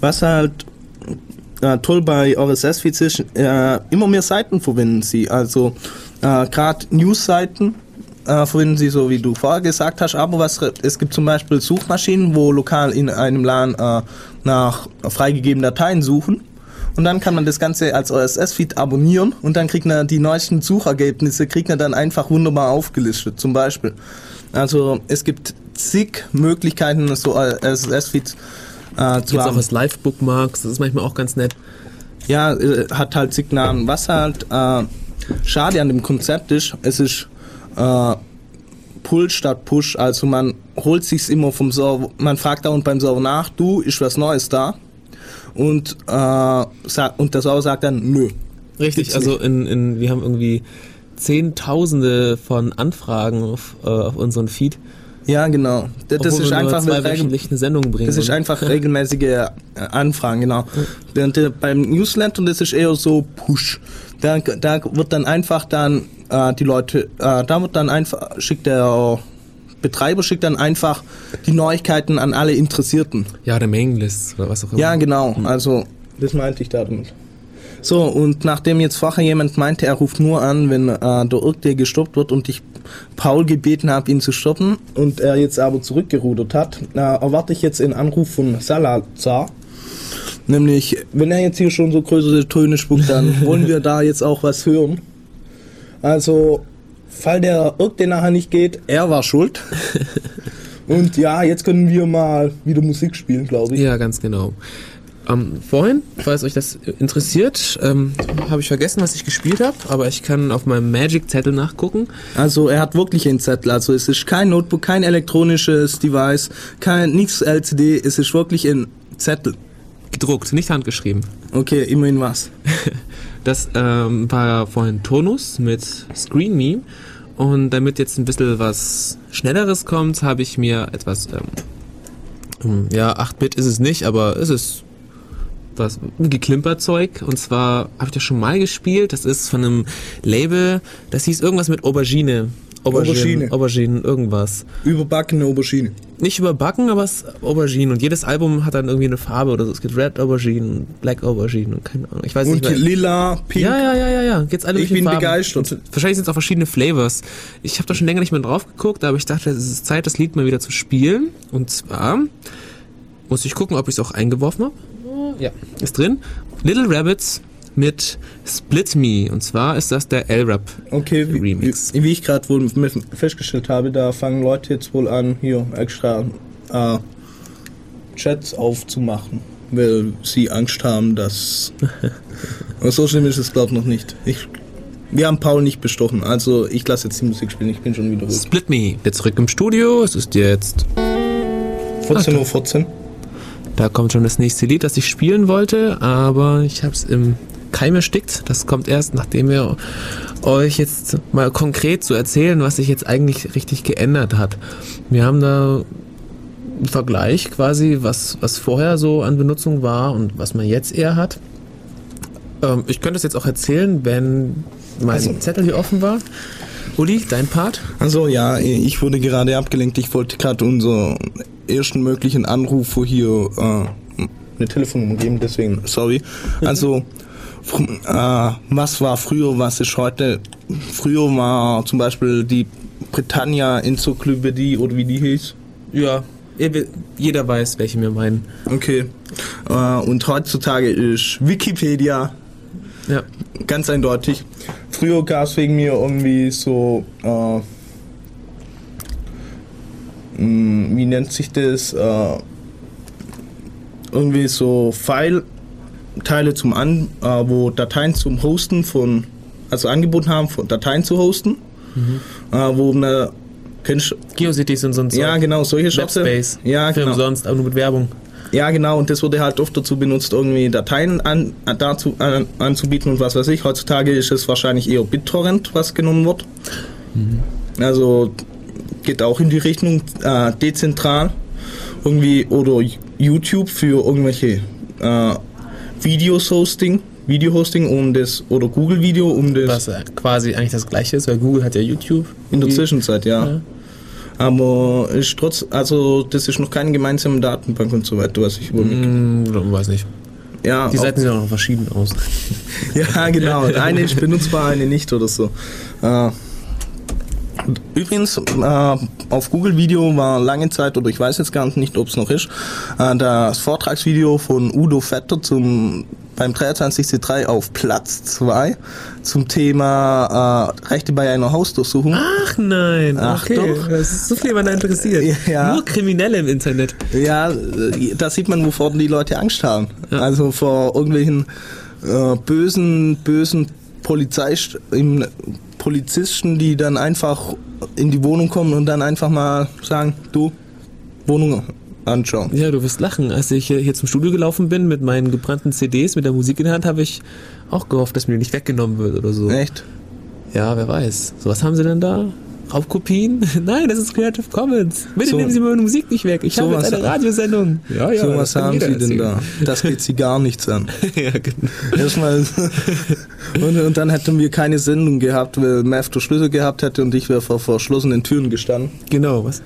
was halt äh, toll bei RSS-Feeds ist, äh, immer mehr Seiten verwenden sie. Also äh, gerade News-Seiten äh, verwenden sie, so wie du vorher gesagt hast, aber was es gibt zum Beispiel Suchmaschinen, wo lokal in einem LAN äh, nach freigegebenen Dateien suchen. Und dann kann man das Ganze als RSS-Feed abonnieren und dann kriegt man die neuesten Suchergebnisse, kriegt man dann einfach wunderbar aufgelistet, zum Beispiel. Also es gibt zig Möglichkeiten, so RSS-Feeds äh, zu Jetzt auch haben. als Live-Bookmarks, das ist manchmal auch ganz nett. Ja, äh, hat halt zig Namen. Was halt äh, schade an dem Konzept ist, es ist äh, Pull statt Push. Also man holt sich's immer vom Server, man fragt da und beim Server nach, du, ist was Neues da? Und, äh, und der Server sagt dann, nö. Richtig, also in, in, wir haben irgendwie Zehntausende von Anfragen auf, äh, auf unseren Feed. Ja, genau. Das, das ist einfach zwei regel- wöchentlich eine Sendung bringen. Das ist Und- einfach regelmäßige äh, Anfragen, genau. Der, beim Newsletter, das ist eher so Push. Da, da wird dann einfach dann äh, die Leute, äh, da wird dann einfach, schickt der Betreiber schickt dann einfach die Neuigkeiten an alle Interessierten. Ja, der Mailinglist oder was auch immer. Ja, genau. Also, das meinte ich damit. So, und nachdem jetzt vorher jemand meinte, er ruft nur an, wenn äh, der irgendwer gestoppt wird und ich Paul gebeten habe, ihn zu stoppen und er jetzt aber zurückgerudert hat, äh, erwarte ich jetzt einen Anruf von Salazar. Nämlich, wenn er jetzt hier schon so größere Töne spuckt, dann wollen wir da jetzt auch was hören. Also, fall der irgendwer nachher nicht geht, er war schuld. Und ja, jetzt können wir mal wieder Musik spielen, glaube ich. Ja, ganz genau. Ähm, vorhin, falls euch das interessiert, ähm, habe ich vergessen, was ich gespielt habe, aber ich kann auf meinem Magic-Zettel nachgucken. Also er hat wirklich einen Zettel. Also es ist kein Notebook, kein elektronisches Device, kein nichts LCD. Es ist wirklich ein Zettel. Gedruckt, nicht handgeschrieben. Okay, immerhin was. Das ähm, war vorhin Tonus mit Screen Me. Und damit jetzt ein bisschen was Schnelleres kommt, habe ich mir etwas, ähm, ja, 8-Bit ist es nicht, aber es ist was, ein Geklimperzeug. Und zwar habe ich das schon mal gespielt. Das ist von einem Label, das hieß irgendwas mit Aubergine. Aubergine. Aubergine, irgendwas. Überbackene Aubergine. Nicht überbacken, aber es ist Aubergine. Und jedes Album hat dann irgendwie eine Farbe oder so. Es gibt Red Aubergine, Black Aubergine und keine Ahnung. Ich weiß Und nicht mehr. lila, pink. Ja, ja, ja, ja, ja. Geht's alle Ich bin Farben. begeistert. Und wahrscheinlich sind es auch verschiedene Flavors. Ich habe da schon länger nicht mehr drauf geguckt, aber ich dachte, es ist Zeit, das Lied mal wieder zu spielen. Und zwar muss ich gucken, ob ich es auch eingeworfen habe. Ja, ist drin. Little Rabbits mit Split Me. Und zwar ist das der L-Rap Okay, wie, Remix. wie, wie ich gerade wohl festgestellt habe, da fangen Leute jetzt wohl an, hier extra äh, Chats aufzumachen, weil sie Angst haben, dass... Aber so schlimm ist es, glaube ich, noch nicht. Ich, wir haben Paul nicht bestochen, also ich lasse jetzt die Musik spielen, ich bin schon wieder ruhig. Split Me. Jetzt zurück im Studio. Es ist jetzt 14.14 Uhr. 14. Da kommt schon das nächste Lied, das ich spielen wollte, aber ich habe es im Keim erstickt. Das kommt erst, nachdem wir euch jetzt mal konkret zu erzählen, was sich jetzt eigentlich richtig geändert hat. Wir haben da einen Vergleich quasi, was, was vorher so an Benutzung war und was man jetzt eher hat. Ähm, ich könnte es jetzt auch erzählen, wenn mein Zettel hier offen war. Uli, dein Part? Also ja, ich wurde gerade abgelenkt. Ich wollte gerade unseren ersten möglichen Anrufer hier äh, eine Telefonnummer geben, deswegen sorry. Also äh, was war früher, was ist heute? Früher war zum Beispiel die Britannia Enzyklopädie oder wie die hieß. Ja, jeder weiß, welche wir meinen. Okay. Äh, und heutzutage ist Wikipedia Ja. ganz eindeutig. Früher gab es wegen mir irgendwie so, äh, mh, wie nennt sich das? Äh, irgendwie so File-Teile zum An, äh, wo Dateien zum Hosten von, also angeboten haben, von Dateien zu hosten, äh, wo eine, GeoCities und so ein Zeug. ja genau, solche Shops. Webspace. Ja, Für genau. umsonst, aber nur mit Werbung. Ja, genau, und das wurde halt oft dazu benutzt, irgendwie Dateien an, dazu, an, anzubieten und was weiß ich. Heutzutage ist es wahrscheinlich eher BitTorrent, was genommen wird. Also geht auch in die Richtung äh, dezentral. Irgendwie, oder YouTube für irgendwelche äh, Videos-Hosting. Video-Hosting um das, oder Google Video um das. Was äh, quasi eigentlich das gleiche ist, weil Google hat ja YouTube. In der Zwischenzeit, ja. Ja. Aber ist trotz, also das ist noch keine gemeinsame Datenbank und so weiter, was ich wohl. Hm, weiß nicht. Ja, Die Seiten sehen auch noch verschieden aus. Ja, genau. Eine ist benutzbar, eine nicht oder so. Äh, übrigens, äh, auf Google Video war lange Zeit, oder ich weiß jetzt gar nicht, ob es noch ist, äh, das Vortragsvideo von Udo Vetter zum beim 23C3 auf Platz 2 zum Thema äh, Rechte bei einer Hausdurchsuchung. Ach nein, Ach okay. doch. Das ist so viel, man da interessiert. Ja. Nur Kriminelle im Internet. Ja, da sieht man, wovor die Leute Angst haben. Ja. Also vor irgendwelchen äh, bösen, bösen Polizei, im, Polizisten, die dann einfach in die Wohnung kommen und dann einfach mal sagen, du, Wohnung anschauen. Ja, du wirst lachen. Als ich hier, hier zum Studio gelaufen bin mit meinen gebrannten CDs, mit der Musik in der Hand, habe ich auch gehofft, dass mir die nicht weggenommen wird oder so. Echt? Ja, wer weiß. So, was haben sie denn da? Raubkopien? Nein, das ist Creative Commons. Bitte So- nehmen Sie meine Musik nicht weg. Ich habe jetzt eine Radiosendung. Ja, so das was haben sie denn da? Das geht sie gar nichts an. ja, genau. Erstmal und, und dann hätten wir keine Sendung gehabt, weil Mav der Schlüssel gehabt hätte und ich wäre vor verschlossenen Türen gestanden. Genau, was?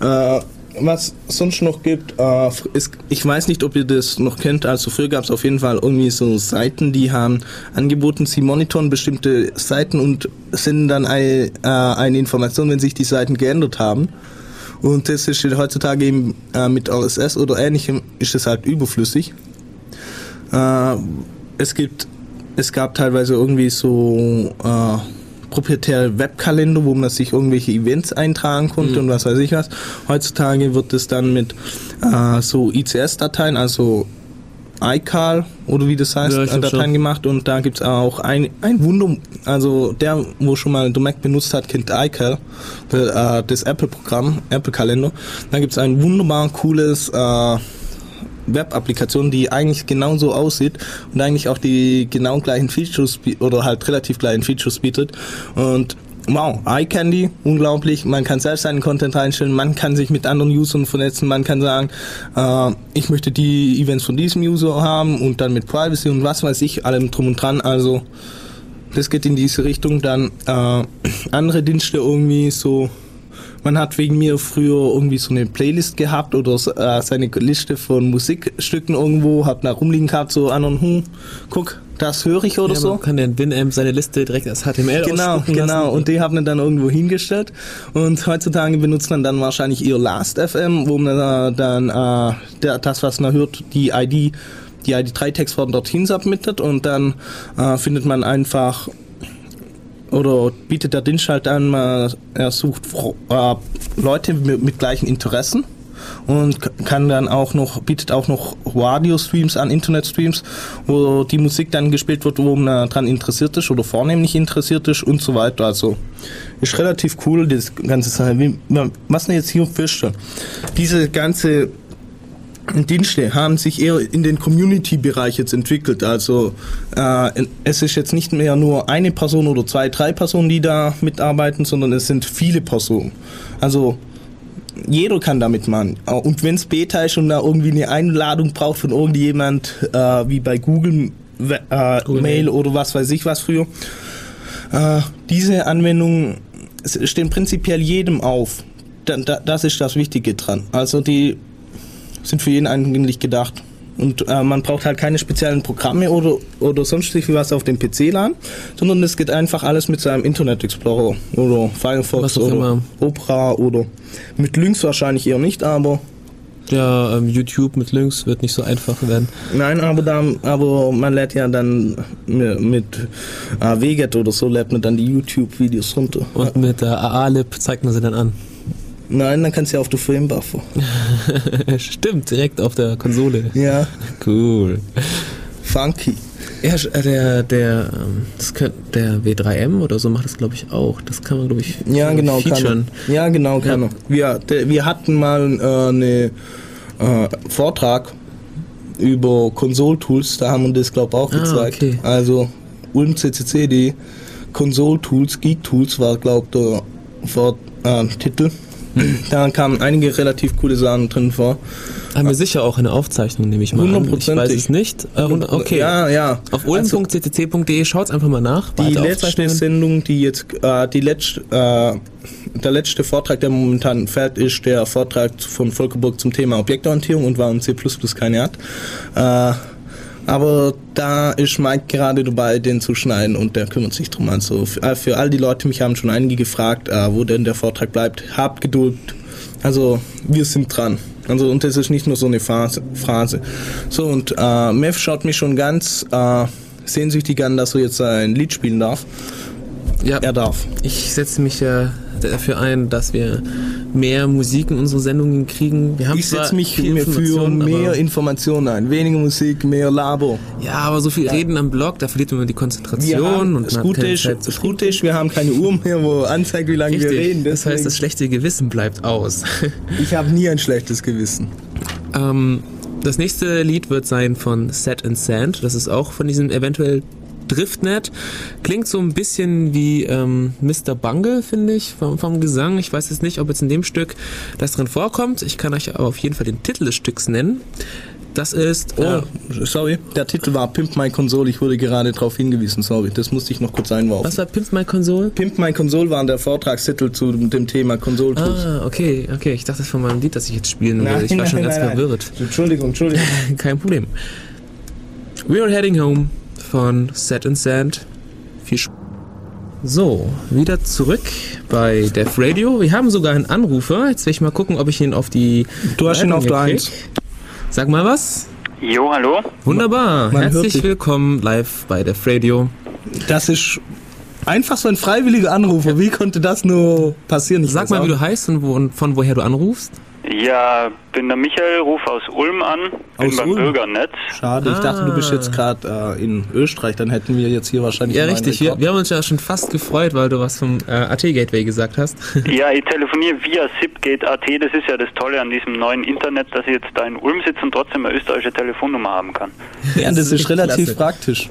Äh, was sonst noch gibt, äh, ist, ich weiß nicht, ob ihr das noch kennt, also früher gab es auf jeden Fall irgendwie so Seiten, die haben angeboten, sie monitoren bestimmte Seiten und senden dann eine, äh, eine Information, wenn sich die Seiten geändert haben. Und das ist heutzutage eben äh, mit RSS oder ähnlichem ist es halt überflüssig. Äh, es gibt, es gab teilweise irgendwie so äh, proprietäre Webkalender, wo man sich irgendwelche Events eintragen konnte und was weiß ich was. Heutzutage wird es dann mit äh, so ICS-Dateien, also iCal oder wie das heißt, Ja, Dateien schon. gemacht und da gibt's auch ein, ein Wunder, also der, wo schon mal der Mac benutzt hat, kennt iCal, äh, das Apple-Programm, Apple-Kalender. Da gibt's ein wunderbar cooles äh, Web-Applikation, die eigentlich genauso aussieht und eigentlich auch die genau gleichen Features oder halt relativ gleichen Features bietet. Und wow, iCandy, unglaublich. Man kann selbst seinen Content reinstellen, man kann sich mit anderen Usern vernetzen, man kann sagen, äh, ich möchte die Events von diesem User haben und dann mit Privacy und was weiß ich, allem drum und dran. Also das geht in diese Richtung. Dann äh, andere Dienste irgendwie so. Man hat wegen mir früher irgendwie so eine Playlist gehabt oder äh, seine Liste von Musikstücken irgendwo, hab da rumliegen gehabt, so an und hm, guck, das höre ich oder Ja, so. man kann den Winamp seine Liste direkt als HTML Genau, genau. lassen. Und die haben wir dann irgendwo hingestellt. Und heutzutage benutzt man dann wahrscheinlich ihr Last.fm, wo man da dann äh, der, das, was man hört, die ID, die ID3-Textform dorthin submittet und dann äh, findet man einfach oder bietet der Dienst halt an, er sucht äh, Leute mit, gleichen Interessen und kann dann auch noch, bietet auch noch Radio-Streams an, Internet-Streams, wo die Musik dann gespielt wird, wo man dran interessiert ist oder vornehmlich interessiert ist und so weiter. Also ist relativ cool, das ganze Sache. Was man jetzt hier feststellt, diese ganze Dienste haben sich eher in den Community-Bereich jetzt entwickelt. Also äh, es ist jetzt nicht mehr nur eine Person oder zwei, drei Personen, die da mitarbeiten, sondern es sind viele Personen. Also jeder kann da mitmachen. Und wenn es Beta ist und da irgendwie eine Einladung braucht von irgendjemand, äh, wie bei Google, äh, Google Mail oder was weiß ich was früher, äh, diese Anwendungen stehen prinzipiell jedem auf. Da, da, das ist das Wichtige dran. Also die sind für jeden eigentlich gedacht. Und äh, man braucht halt keine speziellen Programme oder, oder sonst wie was auf dem PC laden, sondern es geht einfach alles mit seinem Internet Explorer oder Firefox oder immer. Opera oder mit Lynx wahrscheinlich eher nicht, aber Ja, ähm, YouTube mit Links wird nicht so einfach werden. nein, aber da, aber man lädt ja dann mit, äh, Weget oder so lädt man dann die YouTube-Videos runter. Und mit der AA-Lib zeigt man sie dann an. Nein, dann kannst du ja auf der Frame-Buffer. Stimmt, direkt auf der Konsole. Ja, Cool. funky. Ja, äh, der, der, ähm, das könnt, der W3M oder so macht das, glaube ich, auch. Das kann man, glaube ich, Ja, genau, kann featuren. er. Ja, genau, kann Ja. Wir, der, wir hatten mal äh, eine äh, Vortrag über Console-Tools, da haben wir das, glaube ich, auch Ah, gezeigt. okay. Also Ulm CCC, die Console-Tools, Geek-Tools war, glaube ich, der Vor äh, Titel. Da kamen einige relativ coole Sachen drin vor. Haben wir sicher auch eine Aufzeichnung, nehme ich mal an. Ich weiß es nicht. Äh, okay. Ja, ja. Auf ulm.ccc.de schaut's einfach mal nach. Die letzte. Sendung, die jetzt, äh, die letzte, äh, der letzte Vortrag, der momentan fährt, ist der Vortrag von Volker Burg zum Thema Objektorientierung und warum C++ keine hat. Äh, aber da ist Mike gerade dabei, den zu schneiden und der kümmert sich drum. Also für, äh, für all die Leute, mich haben schon einige gefragt, äh, wo denn der Vortrag bleibt. Habt Geduld. Also wir sind dran. Also und das ist nicht nur so eine Phase. Phrase. So und äh, Mev schaut mich schon ganz äh, sehnsüchtig an, dass er jetzt ein Lied spielen darf. Ja, Er darf. ich setze mich ja dafür ein, dass wir mehr Musik in unsere Sendungen kriegen. Wir haben Ich setze mich mir für mehr Informationen ein. Weniger Musik, mehr Labo. Ja, aber so viel Reden am Blog, da verliert man die Wir Konzentration haben, und Gute keine ist, Gute ist, wir haben keine Uhr mehr, wo anzeigt, wie lange Richtig. wir reden. das heißt, Deswegen- das schlechte Gewissen bleibt aus. ich habe nie ein schlechtes Gewissen. ähm, das nächste Lied wird sein von Set and Sand. Das ist auch von diesem eventuell Driftnet. Klingt so ein bisschen wie ähm, Mr. Bungle, finde ich, vom, vom Gesang. Ich weiß jetzt nicht, ob jetzt in dem Stück das drin vorkommt. Ich kann euch aber auf jeden Fall den Titel des Stücks nennen. Das ist. Oh, Äh, sorry. Der Titel war Pimp My Console. Ich wurde gerade darauf hingewiesen. Sorry, das musste ich noch kurz einwerfen. was war Pimp My Console? Pimp My Console war der Vortragstitel zu dem Thema Console Tools. Ah, okay, okay. Ich dachte, das von meinem Lied, das ich jetzt spielen will. Ich war schon ganz verwirrt. Entschuldigung, Entschuldigung. Kein Problem. We're heading home von Set and Sand. Viel Spaß. So, wieder zurück bei Def Radio. Wir haben sogar einen Anrufer. Jetzt will ich mal gucken, ob ich ihn auf die. Du hast ihn auf der hier Eins. krieg. Sag mal was. Jo, hallo. Wunderbar. Man Herzlich willkommen live bei Def Radio. Das ist einfach so ein freiwilliger Anrufer. Wie konnte das nur passieren? Ich Sag mal, auch wie du heißt und, wo, und von woher du anrufst. Ja, bin der Michael, ruf aus Ulm an, bin Aus beim Ulm? Bürgernetz. Schade, ich dachte, du bist jetzt gerade äh, in Österreich. Dann hätten wir jetzt hier wahrscheinlich Ja, richtig. Wir, wir haben uns ja schon fast gefreut, weil du was vom äh, AT-Gateway gesagt hast. Ja, ich telefoniere via Zipgate.at. Das ist ja das Tolle an diesem neuen Internet, dass ich jetzt da in Ulm sitze und trotzdem eine österreichische Telefonnummer haben kann. Ja, das ist richtig relativ klasse. praktisch.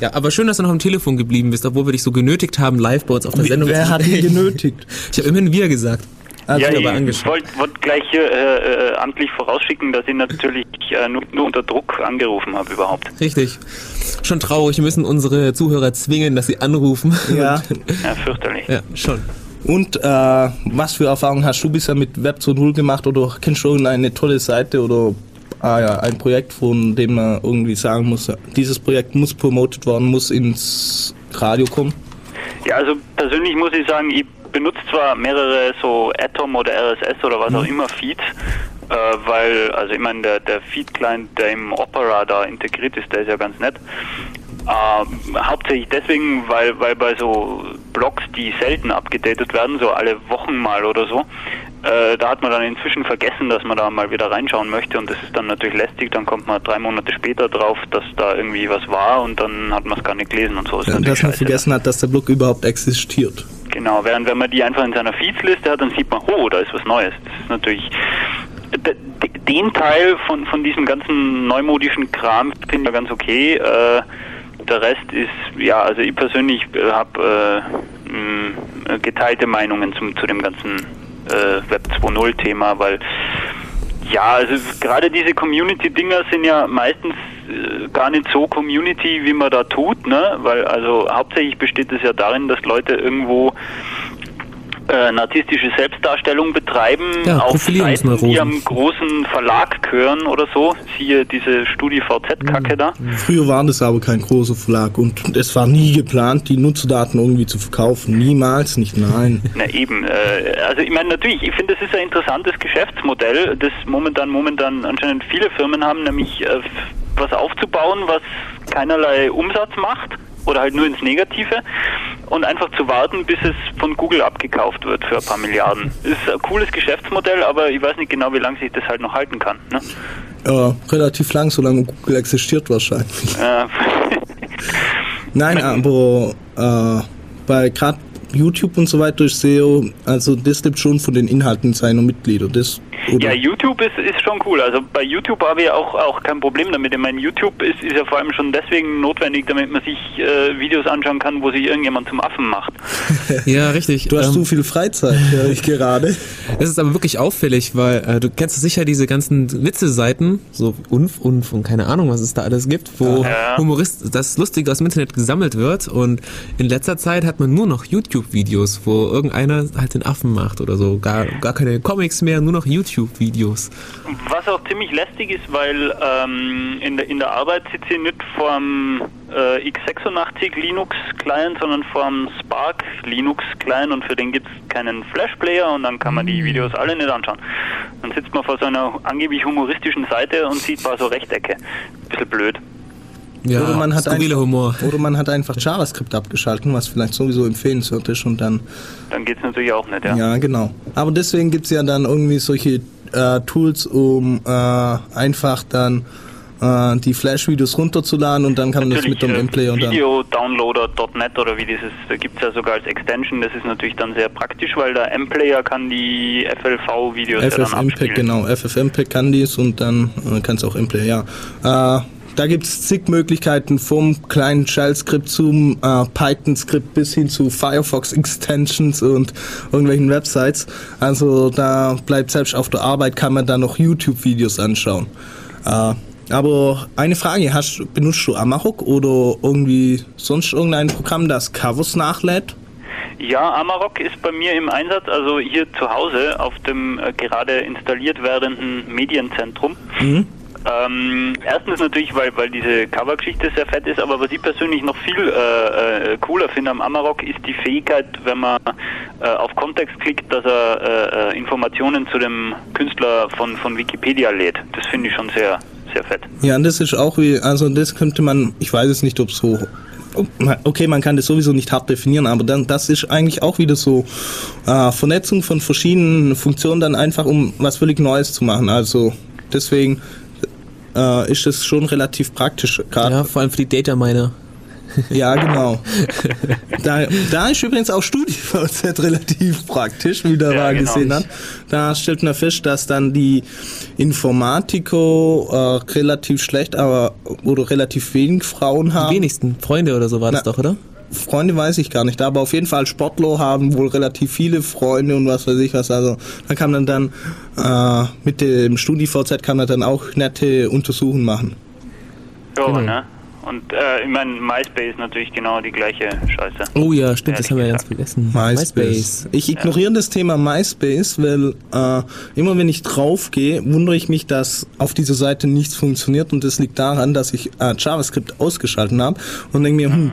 Ja, aber schön, dass du noch am Telefon geblieben bist, obwohl wir dich so genötigt haben, live bei uns auf der Sendung Wer zu hat ihn genötigt? Ich habe immerhin wir gesagt. Also, ja, ich wollte wollt gleich hier äh, äh, amtlich vorausschicken, dass ich natürlich äh, nur, nur unter Druck angerufen habe überhaupt. Richtig. Schon traurig, wir müssen unsere Zuhörer zwingen, dass sie anrufen. ja. Ja, fürchterlich. ja, schon. Und äh, was für Erfahrungen hast du bisher mit Web 2.0 gemacht oder kennst du irgendeine tolle Seite oder ah, ja, ein Projekt, von dem man irgendwie sagen muss, dieses Projekt muss promotet werden, muss ins Radio kommen? Ja, also persönlich muss ich sagen, ich benutze zwar mehrere so Atom oder RSS oder was auch immer Feeds, äh, weil, also ich meine, der, der Feed-Client, der im Opera da integriert ist, der ist ja ganz nett. Ähm, hauptsächlich deswegen, weil, weil bei so Blogs, die selten abgedatet werden, so alle Wochen mal oder so, äh, da hat man dann inzwischen vergessen, dass man da mal wieder reinschauen möchte und das ist dann natürlich lästig, dann kommt man drei Monate später drauf, dass da irgendwie was war und dann hat man es gar nicht gelesen und so. Ist natürlich Dass man vergessen hat, dass der Blog überhaupt existiert. Genau, während wenn man die einfach in seiner Feedsliste hat, dann sieht man, oh, da ist was Neues. Das ist natürlich den Teil von, von diesem ganzen neumodischen Kram finde ich ja ganz okay. Äh, der Rest ist, ja, also ich persönlich habe äh, mh, geteilte Meinungen zum, zu dem ganzen äh, Web 2.0 Thema, weil ja, also gerade diese Community-Dinger sind ja meistens äh, gar nicht so Community, wie man da tut, ne? Weil also hauptsächlich besteht es ja darin, dass Leute irgendwo äh, narzisstische Selbstdarstellung betreiben, Ja, auf. Seiten, die am großen Verlag gehören oder so. Siehe diese StudiVZ-Kacke da. Früher war das aber kein großer Verlag und es war nie geplant, die Nutzerdaten irgendwie zu verkaufen. Niemals nicht, nein. Na eben, äh, also ich meine natürlich, ich finde, das ist ein interessantes Geschäftsmodell, das momentan momentan anscheinend viele Firmen haben, nämlich äh, was aufzubauen, was keinerlei Umsatz macht oder halt nur ins Negative und einfach zu warten, bis es von Google abgekauft wird für ein paar Milliarden. Ist ein cooles Geschäftsmodell, aber ich weiß nicht genau, wie lange sich das halt noch halten kann. Ne? Äh, relativ lang, solange Google existiert wahrscheinlich. Nein, aber äh, bei gerade YouTube und so weiter ist SEO, also das lebt schon von den Inhalten seiner Mitglieder. Das Oder? Ja, YouTube ist, ist schon cool. Also bei YouTube habe ich auch, auch kein Problem damit. Ich meine, YouTube ist, ist ja vor allem schon deswegen notwendig, damit man sich äh, Videos anschauen kann, wo sich irgendjemand zum Affen macht. Ja, richtig. Du hast Ähm, so viel Freizeit, höre ich gerade. Das ist aber wirklich auffällig, weil äh, du kennst sicher diese ganzen Witze-Seiten, so Unf, Unf und keine Ahnung, was es da alles gibt, wo Ja. Humorist, das Lustige aus dem Internet gesammelt wird und in letzter Zeit hat man nur noch YouTube-Videos, wo irgendeiner halt den Affen macht oder so. Gar, gar keine Comics mehr, nur noch YouTube-Videos. Was auch ziemlich lästig ist, weil ähm, in, der, in der Arbeit sitze ich nicht vorm äh, x86 Linux Client, sondern vorm Spark Linux Client und für den gibt es keinen Flash Player und dann kann man die Videos alle nicht anschauen. Dann sitzt man vor so einer angeblich humoristischen Seite und sieht paar so Rechtecke. Bisschen blöd. Ja, Oder man hat skurriler einfach- Humor. Oder man hat einfach JavaScript abgeschalten, was vielleicht sowieso empfehlenswert ist und dann Dann geht's natürlich auch nicht, ja. Ja, genau. Aber deswegen gibt's ja dann irgendwie solche äh, Tools, um äh, einfach dann äh, die Flash-Videos runterzuladen und dann kann man das mit dem äh, dann. Videodownloader.net oder wie dieses, da gibt es ja sogar als Extension, das ist natürlich dann sehr praktisch, weil der M-Player kann die FLV-Videos ja dann FFmpeg, abspielen. genau. FFmpeg kann dies und dann äh, kann es auch M-Player, ja. Äh, da gibt's zig Möglichkeiten vom kleinen Shell-Skript zum äh, Python-Skript bis hin zu Firefox-Extensions und irgendwelchen Websites. Also da bleibt selbst auf der Arbeit kann man da noch YouTube-Videos anschauen. Äh, aber eine Frage, hast, benutzt du Amarok oder irgendwie sonst irgendein Programm, das Covers nachlädt? Ja, Amarok ist bei mir im Einsatz, also hier zu Hause auf dem äh, gerade installiert werdenden Medienzentrum. Ähm, erstens natürlich, weil, weil diese Covergeschichte sehr fett ist, aber was ich persönlich noch viel äh, äh, cooler finde am Amarok ist die Fähigkeit, wenn man äh, auf Kontext klickt, dass er äh, äh, Informationen zu dem Künstler von, von Wikipedia lädt. Das finde ich schon sehr, sehr fett. Ja, und das ist auch wie, also das könnte man, ich weiß es nicht, ob so, okay, man kann das sowieso nicht hart definieren, aber dann, das ist eigentlich auch wieder so äh, Vernetzung von verschiedenen Funktionen dann einfach, um was völlig Neues zu machen. Also deswegen äh, ist es schon relativ praktisch. Gerade Ja, vor allem für die Data Miner. Ja, genau. da, da ist übrigens auch StudiVZ relativ praktisch, wie der Ja, mal genau. gesehen hat. Da stellt man fest, dass dann die Informatiker äh, relativ schlecht, aber oder relativ wenig Frauen Die haben. wenigsten Freunde oder so war das Na. doch, oder? Freunde weiß ich gar nicht, aber auf jeden Fall Sportler haben wohl relativ viele Freunde und was weiß ich was. Also da kann man dann äh, mit dem StudiVZ kann man dann auch nette Untersuchungen machen. Ja, Genau. ne? Und äh, ich meine, MySpace natürlich genau die gleiche Scheiße. Oh ja, stimmt, das haben wir ganz gesagt. vergessen. MySpace. Ich ignoriere das Thema MySpace, weil äh, immer wenn ich draufgehe, wundere ich mich, dass auf dieser Seite nichts funktioniert und das liegt daran, dass ich äh, JavaScript ausgeschaltet habe und denke mir, hm,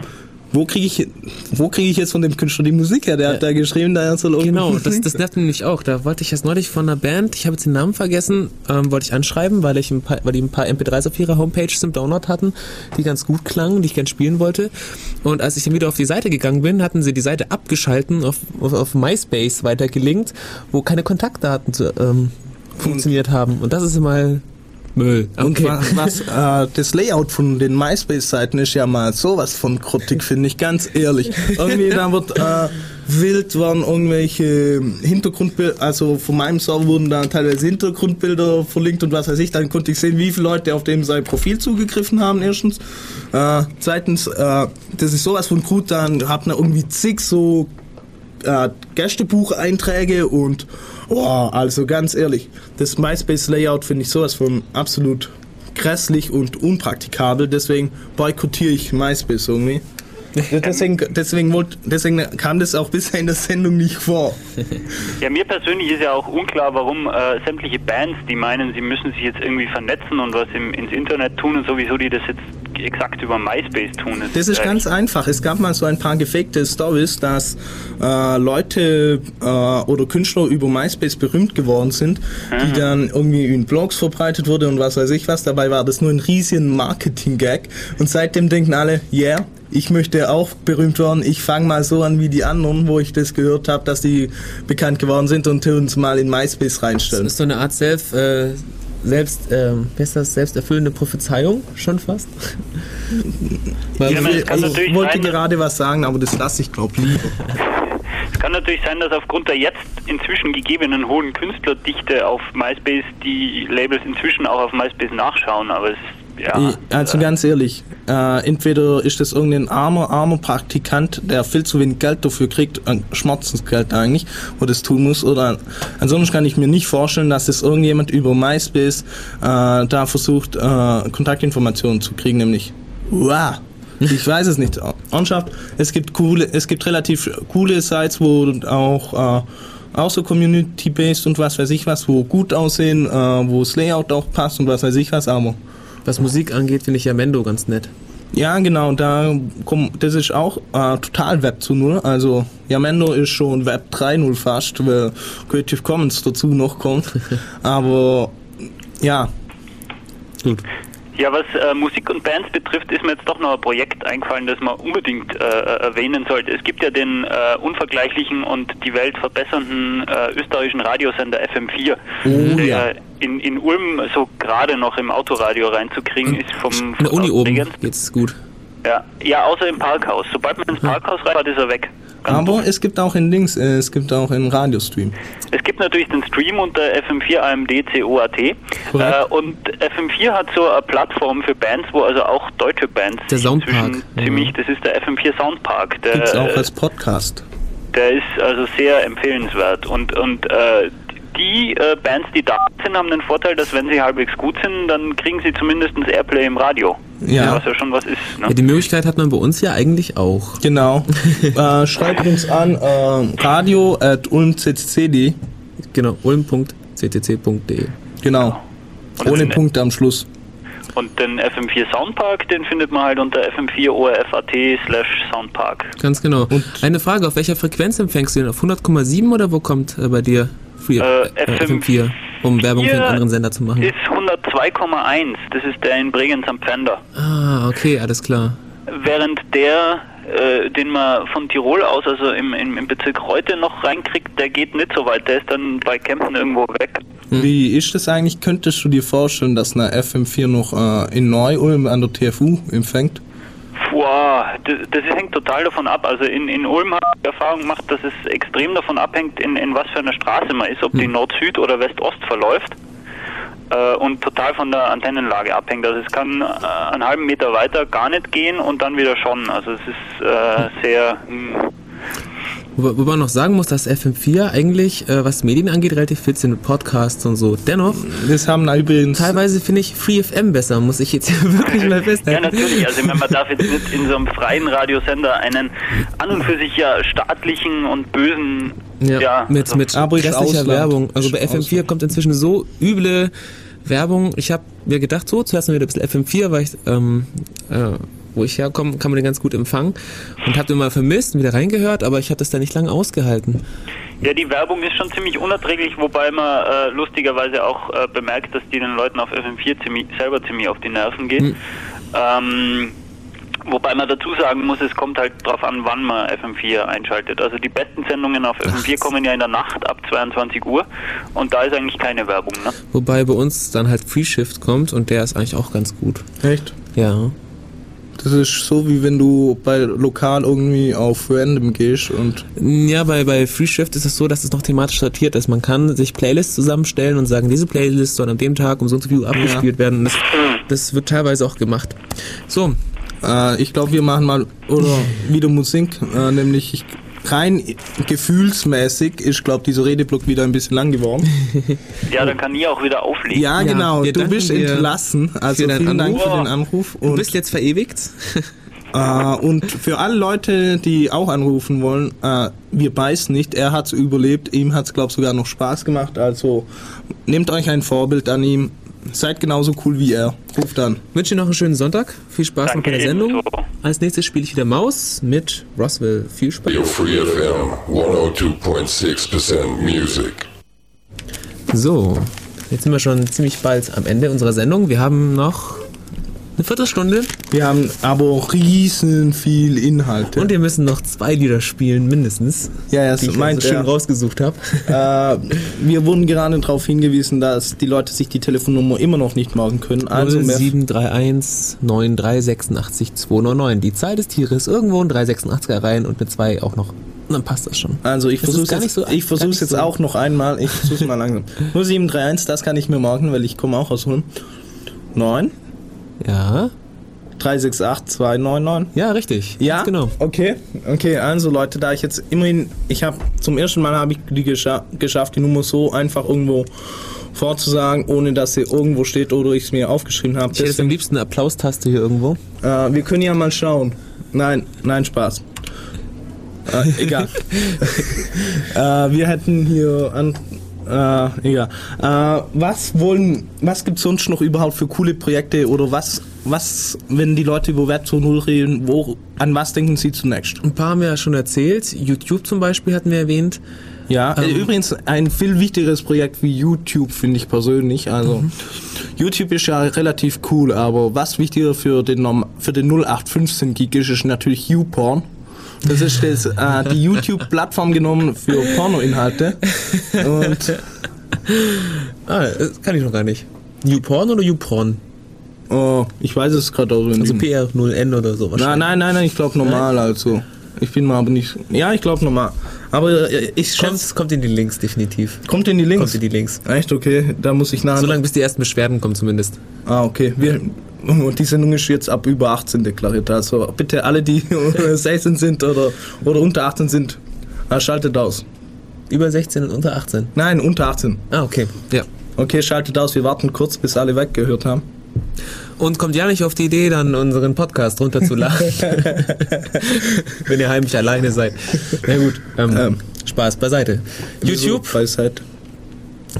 wo kriege ich, wo kriege ich jetzt von dem Künstler die Musik her? Der hat da geschrieben, da soll irgendwo Genau, das, das nervt mich nämlich auch. Da wollte ich jetzt neulich von einer Band, ich habe jetzt den Namen vergessen, ähm, wollte ich anschreiben, weil ich ein paar, weil die ein paar MP3s auf ihrer Homepage zum Download hatten, die ganz gut klangen, die ich gern spielen wollte. Und als ich dann wieder auf die Seite gegangen bin, hatten sie die Seite abgeschalten, auf, auf, auf MySpace weitergelinkt, wo keine Kontaktdaten zu, ähm, funktioniert haben. Und das ist mal Müll. Und wa- was, äh, das Layout von den MySpace-Seiten ist ja mal sowas von grottig, finde ich, ganz ehrlich. Irgendwie da wird äh, wild waren irgendwelche Hintergrundbilder, also von meinem Server wurden da teilweise Hintergrundbilder verlinkt und was weiß ich, dann konnte ich sehen, wie viele Leute auf dem sein Profil zugegriffen haben, erstens. Äh, zweitens, äh, das ist sowas von gut, dann hat man irgendwie zig so äh, Gästebucheinträge und oh, also ganz ehrlich, das MySpace-Layout finde ich sowas von absolut grässlich und unpraktikabel, deswegen boykottiere ich MySpace irgendwie. Deswegen, deswegen, wollt, deswegen kam das auch bisher in der Sendung nicht vor. Ja, mir persönlich ist ja auch unklar, warum äh, sämtliche Bands, die meinen, sie müssen sich jetzt irgendwie vernetzen und was im, ins Internet tun und sowieso, die das jetzt exakt über MySpace tun. Das ist ganz einfach. Es gab mal so ein paar gefakte Stories, dass äh, Leute äh, oder Künstler über MySpace berühmt geworden sind, die dann irgendwie in Blogs verbreitet wurde und was weiß ich was. Dabei war das nur ein riesigen Marketing-Gag. Und seitdem denken alle, yeah, ich möchte auch berühmt werden. Ich fange mal so an wie die anderen, wo ich das gehört habe, dass die bekannt geworden sind und uns mal in MySpace Das reinstellen. ist so eine Art Self, äh, selbst, ähm, heißt das, selbsterfüllende Prophezeiung schon fast. Ja, kann Also, ich wollte sein, gerade was sagen, aber das lasse ich, glaube lieber. Es Es kann natürlich sein, dass aufgrund der jetzt inzwischen gegebenen hohen Künstlerdichte auf MySpace die Labels inzwischen auch auf MySpace nachschauen, aber es ja. Also ganz ehrlich, äh, entweder ist das irgendein armer, armer Praktikant, der viel zu wenig Geld dafür kriegt, ein Schmerzensgeld eigentlich, wo das tun muss, oder ansonsten kann ich mir nicht vorstellen, dass es irgendjemand über MySpace äh, da versucht, äh, Kontaktinformationen zu kriegen, nämlich wow. Ich weiß es nicht. Ernsthaft, es gibt coole, es gibt relativ coole Sites, wo auch äh, auch so Community-based und was weiß ich was, wo gut aussehen, äh, wo das Layout auch passt und was weiß ich was, aber Was Musik angeht, finde ich ja Mendo ganz nett. Ja, genau, da kommt, das ist auch äh, total Web zu null. Also Yamendo ist schon Web 3.0 fast, weil Creative Commons dazu noch kommt. Aber ja, Gut. Ja, was äh, Musik und Bands betrifft, ist mir jetzt doch noch ein Projekt eingefallen, das man unbedingt äh, erwähnen sollte. Es gibt ja den äh, unvergleichlichen und die Welt verbessernden äh, österreichischen Radiosender FM4, Oh, der ja. in, in Ulm so gerade noch im Autoradio reinzukriegen ist vom, von Uni oben geht's gut. Ja, ja, außer im Parkhaus. Sobald man ins Parkhaus reinfährt, ist er weg. Ganz aber es gibt auch in Links, äh, es gibt auch einen Radiostream. Es gibt natürlich den Stream unter FM4 AMD COAT äh, Korrekt. und FM4 hat so eine Plattform für Bands, wo also auch deutsche Bands Der Soundpark. Mhm. ziemlich, das ist der FM4 Soundpark, der, Gibt's auch äh, als Podcast. der ist also sehr empfehlenswert und und äh, die äh, Bands, die da sind, haben den Vorteil, dass wenn sie halbwegs gut sind, dann kriegen sie zumindest Airplay im Radio. Ja. Was ja schon was ist. Ne? Ja, die Möglichkeit hat man bei uns ja eigentlich auch. Genau. äh, schreibt uns an äh, radio at ulmccd. Genau, ulm.ccc.de. Genau. Und Ohne den- Punkt am Schluss. Und den FM4 Soundpark, den findet man halt unter fm4orf.at slash Soundpark. Ganz genau. Eine Frage, auf welcher Frequenz empfängst du den? Auf 100,7 oder wo kommt äh, bei dir Free, Äh, äh, FM4, um Werbung für einen anderen Sender zu machen? Ist 102,1. Das ist der in Bregenz am Pfänder. Ah, okay, alles klar. Während der, äh, den man von Tirol aus, also im, im, im Bezirk Reute noch reinkriegt, der geht nicht so weit. Der ist dann bei Kempten irgendwo weg. Wie ist das eigentlich? Könntest du dir vorstellen, dass eine FM4 noch äh, in Neu-Ulm an der TFU empfängt? Boah, das, das hängt total davon ab. Also in, in Ulm habe ich die Erfahrung gemacht, dass es extrem davon abhängt, in, in was für einer Straße man ist, ob die Nord-Süd oder West-Ost verläuft. Äh, und total von der Antennenlage abhängt. Also es kann äh, einen halben Meter weiter gar nicht gehen und dann wieder schon. Also es ist äh, sehr... Mh, Wo, wo man noch sagen muss, dass FM4 eigentlich, äh, was Medien angeht, relativ fit sind mit Podcasts und so. Dennoch, Das haben da übrigens. teilweise finde ich Free FM besser, muss ich jetzt hier wirklich mal Ja, festhalten. natürlich. Also ich meine, man darf jetzt nicht in so einem freien Radiosender einen an und für sich ja staatlichen und bösen Ja, ja, mit, also, mit grässlicher. Werbung. Also bei Ist FM4 Ausland. kommt inzwischen so üble Werbung. Ich habe mir gedacht, so, zuerst mal wieder ein bisschen FM4, weil ich, ähm, äh, wo ich herkomme, kann man den ganz gut empfangen. Und habe den mal vermisst und wieder reingehört, aber ich habe das da nicht lange ausgehalten. Ja, die Werbung ist schon ziemlich unerträglich, wobei man äh, lustigerweise auch äh, bemerkt, dass die den Leuten auf FM4 ziemlich, selber ziemlich auf die Nerven geht. Hm. Ähm, wobei man dazu sagen muss, es kommt halt drauf an, wann man FM4 einschaltet. Also die besten Sendungen auf FM4 kommen ja in der Nacht ab 22 Uhr und da ist eigentlich keine Werbung. Ne? Wobei bei uns dann halt Free Shift kommt und der ist eigentlich auch ganz gut. Echt? Ja. Das ist so, wie wenn du bei lokal irgendwie auf Random gehst und. Ja, bei, bei Free Shift ist es so, dass es noch thematisch sortiert ist. Man kann sich Playlists zusammenstellen und sagen, diese Playlist soll an dem Tag um so und so viel Uhr abgespielt werden. Und das, das wird teilweise auch gemacht. So, Äh, ich glaube, wir machen mal oder wieder Musik, äh, nämlich ich, rein gefühlsmäßig ist, glaube dieser Redeblock wieder ein bisschen lang geworden. Ja, dann kann ich auch wieder auflegen. Ja, Ja, genau. wir Du bist entlassen. Also vielen Dank Anruf. für den Anruf. du Und, bist jetzt verewigt. äh, und für alle Leute, die auch anrufen wollen, äh, wir beißen nicht. Er hat's überlebt. Ihm hat's glaube sogar noch Spaß gemacht. Also nehmt euch ein Vorbild an ihm. Seid genauso cool wie er. Ruft an. wünsche dir noch einen schönen Sonntag. Viel Spaß noch bei der Sendung. ebenso. Als nächstes spiele ich wieder Maus mit Roswell. Viel Spaß. Radio Free FM 102.6% music. So, jetzt sind wir schon ziemlich bald am Ende unserer Sendung. Wir haben noch eine Viertelstunde Wir haben aber riesen viel Inhalte. und wir müssen noch zwei Lieder spielen, mindestens. ja, ja, Die so ich meint also schön er. rausgesucht habe. Äh, wir wurden gerade darauf hingewiesen, dass die Leute sich die Telefonnummer immer noch nicht merken können. Also mehr 0731 9386 299. Die Zahl des Tieres irgendwo in 386er rein und eine 2 auch noch Dann passt das schon. Also ich Das versuche gar jetzt, nicht so- ich versuch's jetzt so- auch noch einmal. Ich versuche mal langsam. 0731, das kann ich mir merken, weil ich komme auch aus Ulm. 9 Ja, 368 299. ja, richtig. Ja, genau. Okay, okay, also Leute, da ich jetzt immerhin, ich habe zum ersten Mal habe ich die gescha geschafft, die Nummer so einfach irgendwo vorzusagen, ohne dass sie irgendwo steht oder ich es mir aufgeschrieben habe. Ich hätte jetzt am liebsten eine Applaustaste hier irgendwo. Äh, wir können ja mal schauen. Nein, nein, Spaß. Äh, egal. äh, wir hätten hier an. Äh, egal. Äh, was wollen, was gibt's sonst noch überhaupt für coole Projekte oder was, was, wenn die Leute über Web 2.0 reden, wo, an was denken sie zunächst? Ein paar haben wir ja schon erzählt. YouTube zum Beispiel hatten wir erwähnt. Ja, äh, Ähm. übrigens ein viel wichtigeres Projekt wie YouTube finde ich persönlich. Also YouTube ist ja relativ cool, aber was wichtiger für den für den 0815 Gig ist, ist natürlich YouPorn. Das ist das, äh, die YouTube-Plattform genommen für Pornoinhalte. Und Ah, das kann ich noch gar nicht. YouPorn oder YouPorn? oh, ich weiß es gerade auch Also nicht. PR0N oder so Nein, wahrscheinlich. nein, nein, nein, ich glaube normal, also. Ich bin mal aber nicht. Ja, ich glaube normal. Aber äh, ich schätze. Kommt, kommt in die Links, definitiv. Kommt in die Links. Kommt in die Links. Echt, okay. Da muss ich nachher. Solange bis die ersten Beschwerden kommen zumindest. Ah, okay. Wir, und die Sendung ist jetzt ab über 18 deklariert. Also bitte alle, die unter 16 sind oder, oder unter 18 sind, äh, schaltet aus. Über 16 und unter 18. Nein, unter 18. Ah, okay. Ja. Okay, schaltet aus. Wir warten kurz, bis alle weggehört haben. Und kommt ja nicht auf die Idee, dann unseren Podcast runterzuladen. Wenn ihr heimlich alleine seid. Na gut, ähm, Ähm. Spaß beiseite. YouTube, So, Weisheit.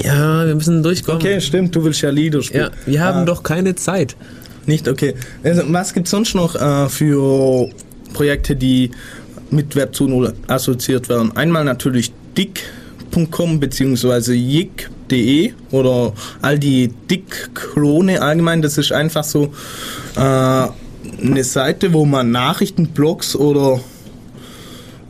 ja, wir müssen durchkommen. Okay, stimmt. Du willst ja Lieder spielen. Ja, wir haben Ah, doch keine Zeit. Nicht, okay. Also, was gibt's sonst noch äh, für Projekte, die mit Web 2.0 assoziiert werden? Einmal natürlich dick.com bzw. jig.de oder all die Dick-Klone allgemein. Das ist einfach so äh, eine Seite, wo man Nachrichten, Blogs oder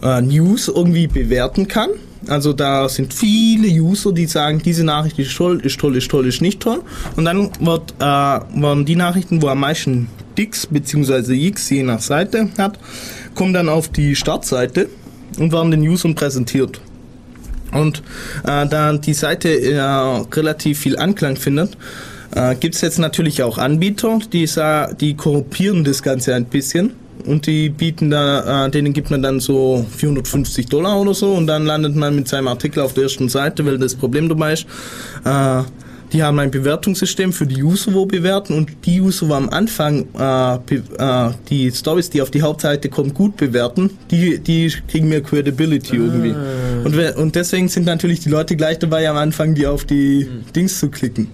äh, News irgendwie bewerten kann. Also da sind viele User, die sagen, diese Nachricht ist toll, ist toll, ist toll, ist nicht toll. Und dann wird, äh, werden die Nachrichten, wo am meisten Dicks bzw. X je nach Seite hat, kommen dann auf die Startseite und werden den Usern präsentiert. Und äh, da die Seite äh, relativ viel Anklang findet, äh, gibt es jetzt natürlich auch Anbieter, die, die korrumpieren das Ganze ein bisschen. Und die bieten da, äh, denen gibt man dann so 450 Dollar oder so und dann landet man mit seinem Artikel auf der ersten Seite, weil das Problem dabei ist, äh, die haben ein Bewertungssystem für die User, wo bewerten und die User, wo am Anfang äh, äh, die Stories, die auf die Hauptseite kommen, gut bewerten, die, die kriegen mehr Credibility irgendwie. Und, und deswegen sind natürlich die Leute gleich dabei, am Anfang die auf die Dings zu klicken.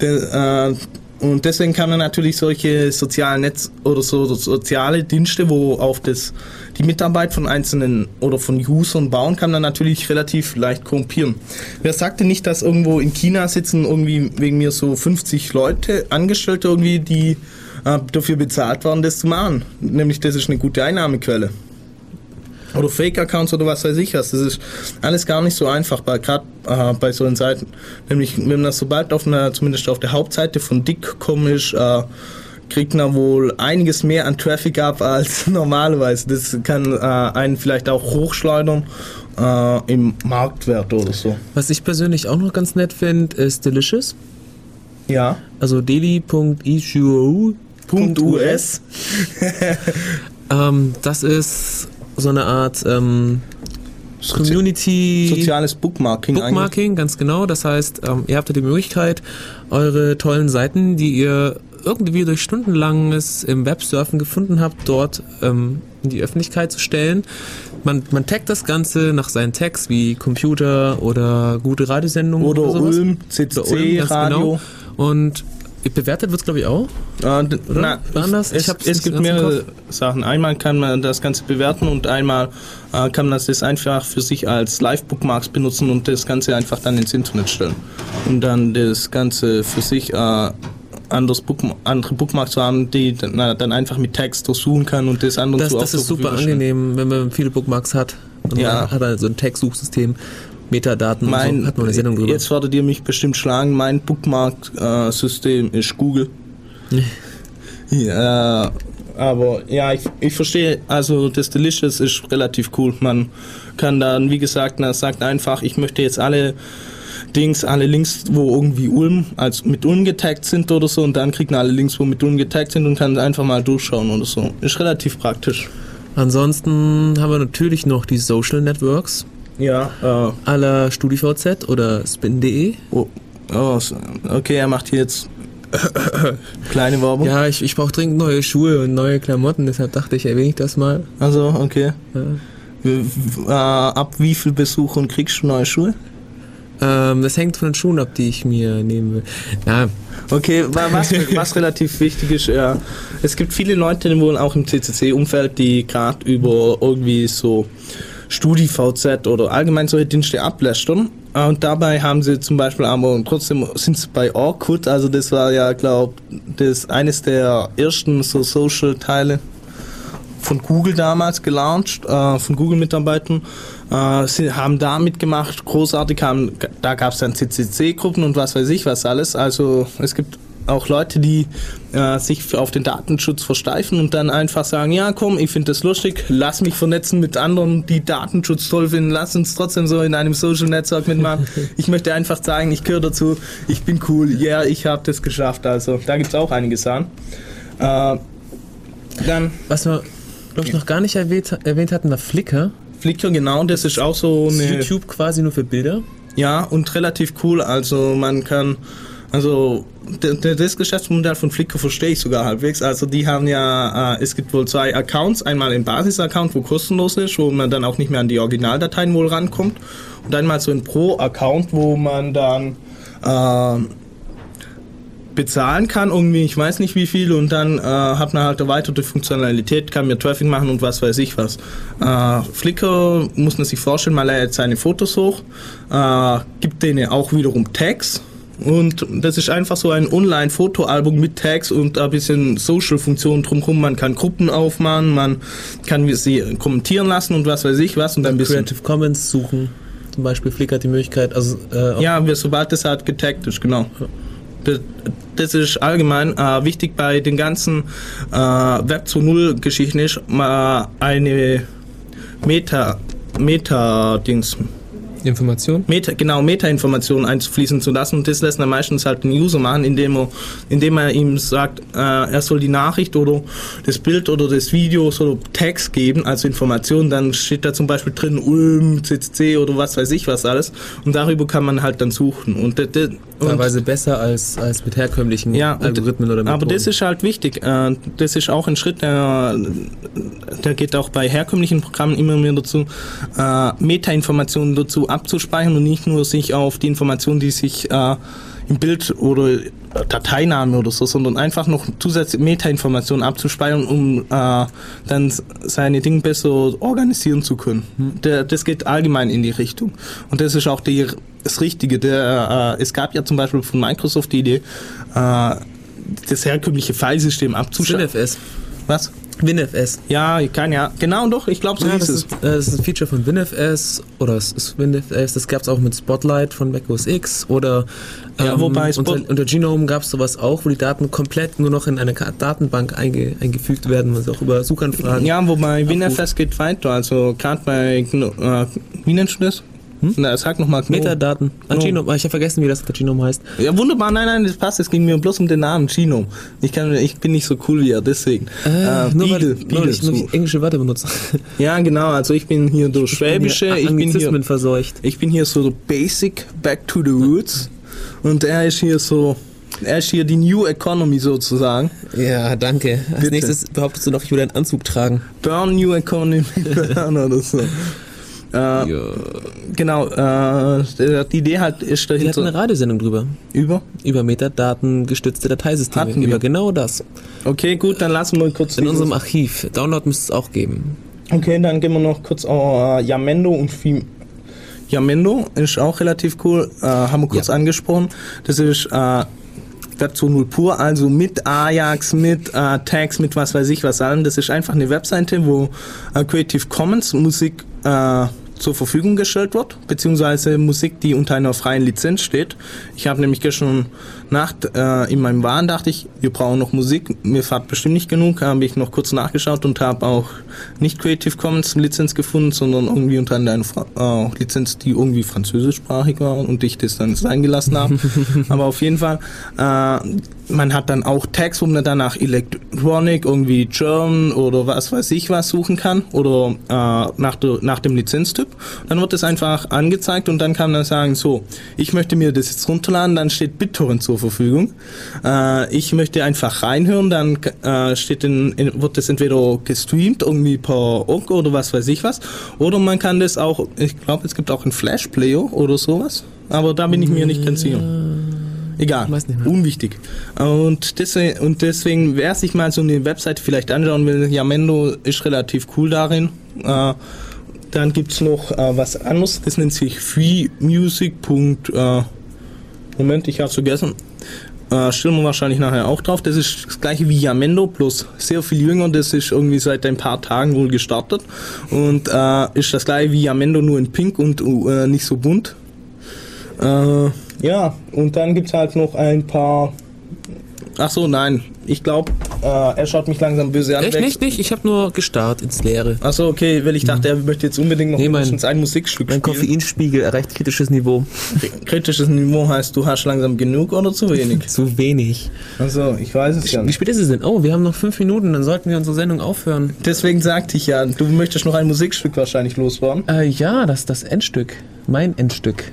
Der, äh, und deswegen kann man natürlich solche sozialen Netz oder so, so soziale Dienste, wo auf das die Mitarbeit von einzelnen oder von Usern bauen, kann man natürlich relativ leicht korrumpieren. Wer sagte nicht, dass irgendwo in China sitzen irgendwie wegen mir so 50 Leute, Angestellte irgendwie, die äh, dafür bezahlt werden, das zu machen. Nämlich das ist eine gute Einnahmequelle oder Fake-Accounts oder was weiß ich was. Das ist alles gar nicht so einfach, gerade äh, bei solchen Seiten. Nämlich, wenn das sobald auf einer, zumindest auf der Hauptseite von Dick.com ist, äh, kriegt man wohl einiges mehr an Traffic ab als normalerweise. Das kann äh, einen vielleicht auch hochschleudern äh, im Marktwert oder so. Was ich persönlich auch noch ganz nett finde, ist Delicious. Ja. Also daily.issue.us. .us. Ähm, das ist so eine Art ähm, Community Soziales Bookmarking, Bookmarking, ganz genau. Das heißt, ähm, ihr habt ja die Möglichkeit, eure tollen Seiten, die ihr irgendwie durch stundenlanges im Websurfen gefunden habt, dort ähm, in die Öffentlichkeit zu stellen. Man, man taggt das Ganze nach seinen Tags wie Computer oder gute Radiosendungen Oder oder sowas. Ulm, Oder CCC, Ulm, ganz Radio. Genau. Und bewertet wird es, glaube ich, auch. Äh, na, anders? Es, es gibt mehrere Sachen. Einmal kann man das Ganze bewerten und einmal äh, kann man das einfach für sich als Live-Bookmarks benutzen und das Ganze einfach dann ins Internet stellen. Und dann das Ganze für sich äh, anderes Book, andere Bookmarks zu haben, die dann, na, dann einfach mit Text durchsuchen kann und das andere Das, zu das ist super angenehm, wenn man viele Bookmarks hat. Und Ja. man hat halt so ein Tag-Suchsystem, Metadaten und Mein, so. Hat man eine Sendung drüber. jetzt werdet ihr mich bestimmt schlagen. Mein Bookmark-System ist Google. ja, Aber ja, ich, ich verstehe, also das Delicious ist relativ cool. Man kann dann, wie gesagt, na, sagt einfach, ich möchte jetzt alle Dings, alle Links, wo irgendwie Ulm, als mit Ulm getaggt sind oder so, und dann kriegt man alle Links, wo mit Ulm getaggt sind und kann einfach mal durchschauen oder so. Ist relativ praktisch. Ansonsten haben wir natürlich noch die Social Networks Ja, äh, aller StudiVZ oder spin.de. oh, oh, okay, er macht hier jetzt kleine Werbung. Ja, ich, ich brauche dringend neue Schuhe und neue Klamotten, deshalb dachte ich, erwähne ich das mal. Also, okay. Ja. W- Äh, ab wie viel Besuchern kriegst du neue Schuhe? Ähm, das hängt von den Schuhen ab, die ich mir nehmen will. Ja, Okay, wa- was, was relativ wichtig ist, ja, es gibt viele Leute wohl auch im CCC-Umfeld, die gerade über irgendwie so StudiVZ oder allgemein solche Dienste ablästern. Äh, Und dabei haben sie zum Beispiel aber trotzdem sind sie bei Orkut, also das war ja, glaube das eines der ersten so Social-Teile von Google damals gelauncht, äh, von Google-Mitarbeitern. Äh, sie haben da mitgemacht, großartig, haben, da gab es dann CCC-Gruppen und was weiß ich was alles. Also es gibt auch Leute, die äh, sich auf den Datenschutz versteifen und dann einfach sagen, ja komm, ich finde das lustig, lass mich vernetzen mit anderen, die Datenschutz toll finden, lass uns trotzdem so in einem Social Netzwerk mitmachen. ich möchte einfach sagen, ich gehöre dazu, ich bin cool, ja, yeah, ich habe das geschafft. Also da gibt es auch einige Sachen. Äh, dann was wir, glaube ich, noch gar nicht erwähnt, erwähnt hatten, war Flickr. Flickr, genau, das ist auch so eine. YouTube quasi nur für Bilder. Ja, und relativ cool. Also man kann. Also das Geschäftsmodell von Flickr verstehe ich sogar halbwegs. Also die haben ja, äh, es gibt wohl zwei Accounts. Einmal ein Basis-Account, wo kostenlos ist, wo man dann auch nicht mehr an die Originaldateien wohl rankommt. Und einmal so ein Pro-Account, wo man dann äh, bezahlen kann, irgendwie, ich weiß nicht wie viel, und dann äh, hat man halt erweiterte Funktionalität, kann mir Traffic machen und was weiß ich was. Äh, Flickr muss man sich vorstellen, man lädt seine Fotos hoch, äh, gibt denen auch wiederum Tags. Und das ist einfach so ein Online-Fotoalbum mit Tags und ein bisschen Social-Funktionen drumherum. Man kann Gruppen aufmachen, man kann sie kommentieren lassen und was weiß ich was und bisschen Creative Commons suchen. Zum Beispiel Flickr hat die Möglichkeit, also äh, Ja, wir- sobald das halt getaggt ist, genau. Das, das ist allgemein äh, wichtig bei den ganzen äh, Web 2.0 Geschichten ist mal eine Meta Meta Dings Information. Meta, genau, Meta-Informationen einfließen zu lassen. Und das lässt er meistens halt den User machen, indem er, indem er ihm sagt, äh, er soll die Nachricht oder das Bild oder das Video so Text geben, also Informationen. Dann steht da zum Beispiel drin Ulm, CCC oder was weiß ich was alles. Und darüber kann man halt dann suchen. Und, und Teilweise besser als, als mit herkömmlichen ja, Algorithmen oder Methoden. aber das ist halt wichtig. Äh, Das ist auch ein Schritt, der, der geht auch bei herkömmlichen Programmen immer mehr dazu, äh, Metainformationen dazu abzuspeichern und nicht nur sich auf die Informationen, die sich äh, im Bild oder Dateiname oder so, sondern einfach noch zusätzliche Metainformationen abzuspeichern, um äh, dann seine Dinge besser organisieren zu können. Der, das geht allgemein in die Richtung. Und das ist auch die, das Richtige. Der, äh, es gab ja zum Beispiel von Microsoft die Idee, äh, das herkömmliche Filesystem abzuschalten. Was? WinFS. Ja, kann ja. Genau doch, ich glaube so Ja, hieß das, es. ist, äh, das ist ein Feature von WinFS oder es ist WinFS, das gab es auch mit Spotlight von Mac OS X oder Ja, ähm, wobei Spot- unter, unter Genome gab es sowas auch, wo die Daten komplett nur noch in eine Datenbank einge, eingefügt werden, man sie auch über Suchanfragen. Ja, wobei. WinFS geht weiter. Also gerade bei, äh, wie nennst du das? Na, sag nochmal. Metadaten. Ah, ah, ich habe vergessen, wie das Genome heißt. Ja, wunderbar, nein, nein, das passt. Es ging mir bloß um den Namen, Genome. Ich, kann, ich bin nicht so cool wie er, deswegen. Äh, nur, weil, Beagle, nur weil Beagle, ich nur so. englische Wörter benutze. Ja, genau, also ich bin hier durch Schwäbische, ich bin hier, verseucht. ich bin hier so Basic, Back to the Roots. Und er ist hier so, er ist hier die New Economy sozusagen. Ja, danke. Als Bitte. nächstes behauptest du noch, ich würde einen Anzug tragen. Burn New Economy Burn oder so. Äh, Genau, äh, die Idee halt ist Wir hatten eine dahinter. Radiosendung drüber. Über? Über metadatengestützte Dateisysteme. Hatten wir. über genau das. Okay, gut, dann lassen wir kurz. In unserem Archiv. Download müsste es auch geben. Okay, dann gehen wir noch kurz auf äh, Yamendo und Fim. Yamendo ist auch relativ cool, äh, haben wir kurz Ja. angesprochen. Das ist äh, Web 2.0 pur, also mit Ajax, mit äh, Tags, mit was weiß ich was allem. Das ist einfach eine Webseite, wo äh, Creative Commons Musik äh, zur Verfügung gestellt wird, beziehungsweise Musik, die unter einer freien Lizenz steht. Ich habe nämlich gestern Nacht äh, in meinem Wahn dachte ich, wir brauchen noch Musik, mir fahrt bestimmt nicht genug, habe ich noch kurz nachgeschaut und habe auch nicht Creative Commons Lizenz gefunden, sondern irgendwie unter einer äh, Lizenz, die irgendwie französischsprachig war und ich das dann sein gelassen habe. Aber auf jeden Fall, äh, man hat dann auch Tags, wo man dann nach Electronic, irgendwie German oder was weiß ich was suchen kann oder äh, nach, der, nach dem Lizenztyp. Dann wird das einfach angezeigt und dann kann man sagen, so, ich möchte mir das jetzt runterladen, dann steht BitTorrent zur Verfügung. Äh, ich möchte einfach reinhören, dann äh, steht in, in, wird das entweder gestreamt, irgendwie per OGG oder was weiß ich was, oder man kann das auch, ich glaube, es gibt auch einen Flash-Player oder sowas, aber da bin ich mir nicht ganz sicher. Egal, unwichtig. Und deswegen, und deswegen, wer sich mal so eine Webseite vielleicht anschauen will, Yamendo ist relativ cool darin. Äh, dann gibt's noch äh, was anderes, das nennt sich freemusic. Äh, Moment, ich hab's vergessen. Äh, stellen wir wahrscheinlich nachher auch drauf. Das ist das gleiche wie Yamendo, bloß sehr viel jünger. Das ist irgendwie seit ein paar Tagen wohl gestartet. Und äh, ist das gleiche wie Yamendo, nur in pink und äh, nicht so bunt. Äh, ja, und dann gibt's halt noch ein paar. Ach so, nein. Ich glaube, äh, er schaut mich langsam böse an. Echt Weg- nicht, nicht? Ich habe nur gestarrt ins Leere. Ach so, okay, weil ich dachte, er möchte jetzt unbedingt noch Nee, mein- mindestens ein Musikstück Mein spielen. Koffeinspiegel erreicht kritisches Niveau. Kritisches Niveau heißt, du hast langsam genug oder zu wenig? Zu wenig. Also, ich weiß es ja Wie nicht. spät ist es denn? Oh, wir haben noch fünf Minuten, dann sollten wir unsere Sendung aufhören. Deswegen sagte ich ja, du möchtest noch ein Musikstück wahrscheinlich loswerden. Äh, ja, das das Endstück. Mein Endstück.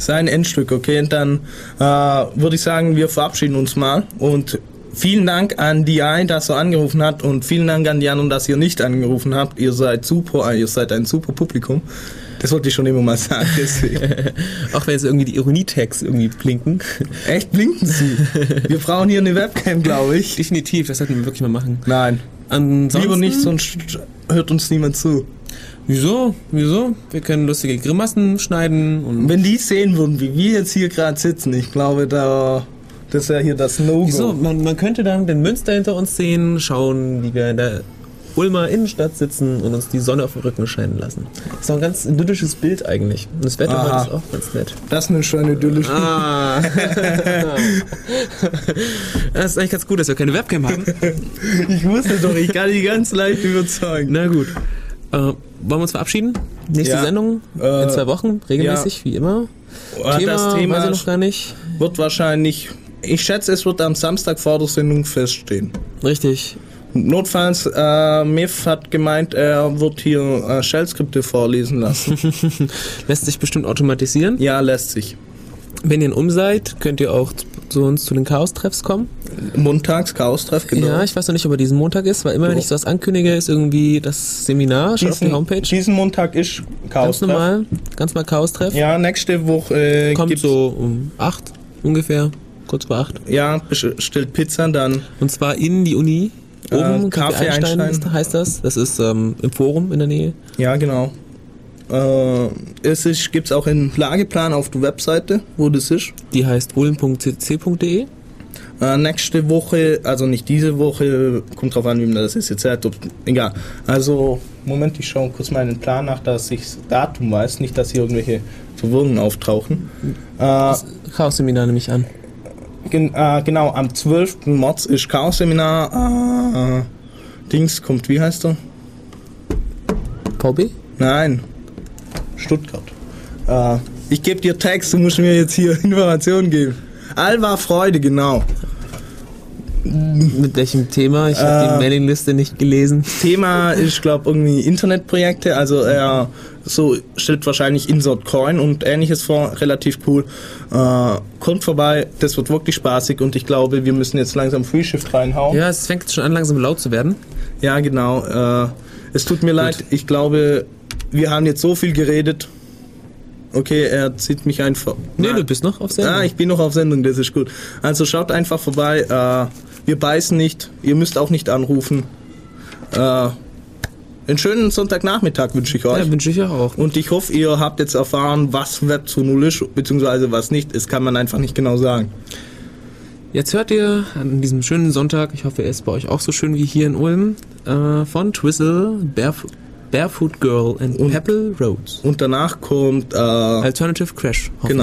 Sein Endstück, okay? Und dann äh, würde ich sagen, wir verabschieden uns mal. Und vielen Dank an die ein, dass er angerufen hat. Und vielen Dank an die anderen, dass ihr nicht angerufen habt. Ihr seid super, äh, ihr seid ein super Publikum. Das wollte ich schon immer mal sagen. Auch wenn jetzt irgendwie die Ironie-Tags irgendwie blinken. Echt blinken sie. Wir brauchen hier eine Webcam, glaube ich. Definitiv, das sollten wir wirklich mal machen. Nein. Ansonsten, Lieber nicht, sonst hört uns niemand zu. Wieso? Wieso? Wir können lustige Grimassen schneiden und. Wenn die sehen würden, wie wir jetzt hier gerade sitzen, ich glaube, da das wäre hier das No-Go. Wieso? Man, man könnte dann den Münster hinter uns sehen, schauen, wie wir in der Ulmer Innenstadt sitzen und uns die Sonne auf den Rücken scheinen lassen. Das ist auch ein ganz idyllisches Bild eigentlich. Und das Wetter ist auch ganz nett. Das ist eine schöne Idylle. Ah. das ist eigentlich ganz gut, dass wir keine Webcam haben. Ich wusste doch, ich kann die ganz leicht überzeugen. Na gut. Äh, wollen wir uns verabschieden? Nächste Ja. Sendung Äh, in zwei Wochen, regelmäßig, wie immer. Thema, das Thema weiß ich noch gar nicht. wird wahrscheinlich, ich schätze, es wird am Samstag vor der Sendung feststehen. Richtig. Notfalls, äh, Miff hat gemeint, er wird hier äh, Shell-Skripte vorlesen lassen. Lässt sich bestimmt automatisieren. ja, lässt sich. Wenn ihr in Um seid, könnt ihr auch zu uns zu den Chaos-Treffs kommen. Montags, Chaos-Treff, genau. Ja, ich weiß noch nicht, ob er diesen Montag ist, weil immer wenn ich sowas ankündige, ist irgendwie das Seminar, schaut auf die Homepage. Diesen Montag ist Ganz Chaos-Treff. normal, ganz mal Chaos-Treff. Ja, nächste Woche äh, Kommt so um 8 ungefähr, kurz vor 8. Ja, bestellt Pizza, dann Und zwar in die Uni. Äh, Oben, Café Café Einstein, Einstein. heißt das. Das ist ähm, im Forum in der Nähe. Ja, genau. Äh, es ist, gibt's auch einen Lageplan auf der Webseite, wo das ist. Die heißt ulm.cc.de. Äh, nächste Woche, also nicht diese Woche, kommt drauf an, wie man das ist jetzt hat, ob, egal. Also, Moment, ich schaue kurz meinen Plan nach, dass ich das Datum weiß, nicht, dass hier irgendwelche Verwirrungen auftauchen. Äh, Chaos-Seminar nehme ich an. gen, äh, genau, am 12. März ist Chaos-Seminar. Äh, Dings kommt, wie heißt er? VB? Nein, Stuttgart. Äh, ich gebe dir Text, du musst mir jetzt hier Informationen geben. Alva Freude, genau. Mit welchem Thema? Ich habe Äh, die Mailingliste nicht gelesen. Thema ist, glaube irgendwie Internetprojekte. Also er so stellt wahrscheinlich Insert Coin und ähnliches vor. Relativ cool. Äh, kommt vorbei, das wird wirklich spaßig und ich glaube, wir müssen jetzt langsam Free Shift reinhauen. Ja, es fängt schon an, langsam laut zu werden. Ja, genau. Äh, es tut mir leid. Ich glaube, wir haben jetzt so viel geredet. Okay, er zieht mich einfach. Nee, du bist noch auf Sendung. Ah, ich bin noch auf Sendung, das ist gut. Also schaut einfach vorbei. Äh, wir beißen nicht. Ihr müsst auch nicht anrufen. Äh, einen schönen Sonntagnachmittag wünsche ich euch. ja, wünsche ich auch. Und ich hoffe, ihr habt jetzt erfahren, was Web 2.0 ist, beziehungsweise was nicht. Das kann man einfach nicht genau sagen. Jetzt hört ihr an diesem schönen Sonntag, ich hoffe, er ist bei euch auch so schön wie hier in Ulm, äh, von Twizzle, Barefoot, Barefoot Girl and Pebble Roads. Und danach kommt, äh, Alternative Crash. genau,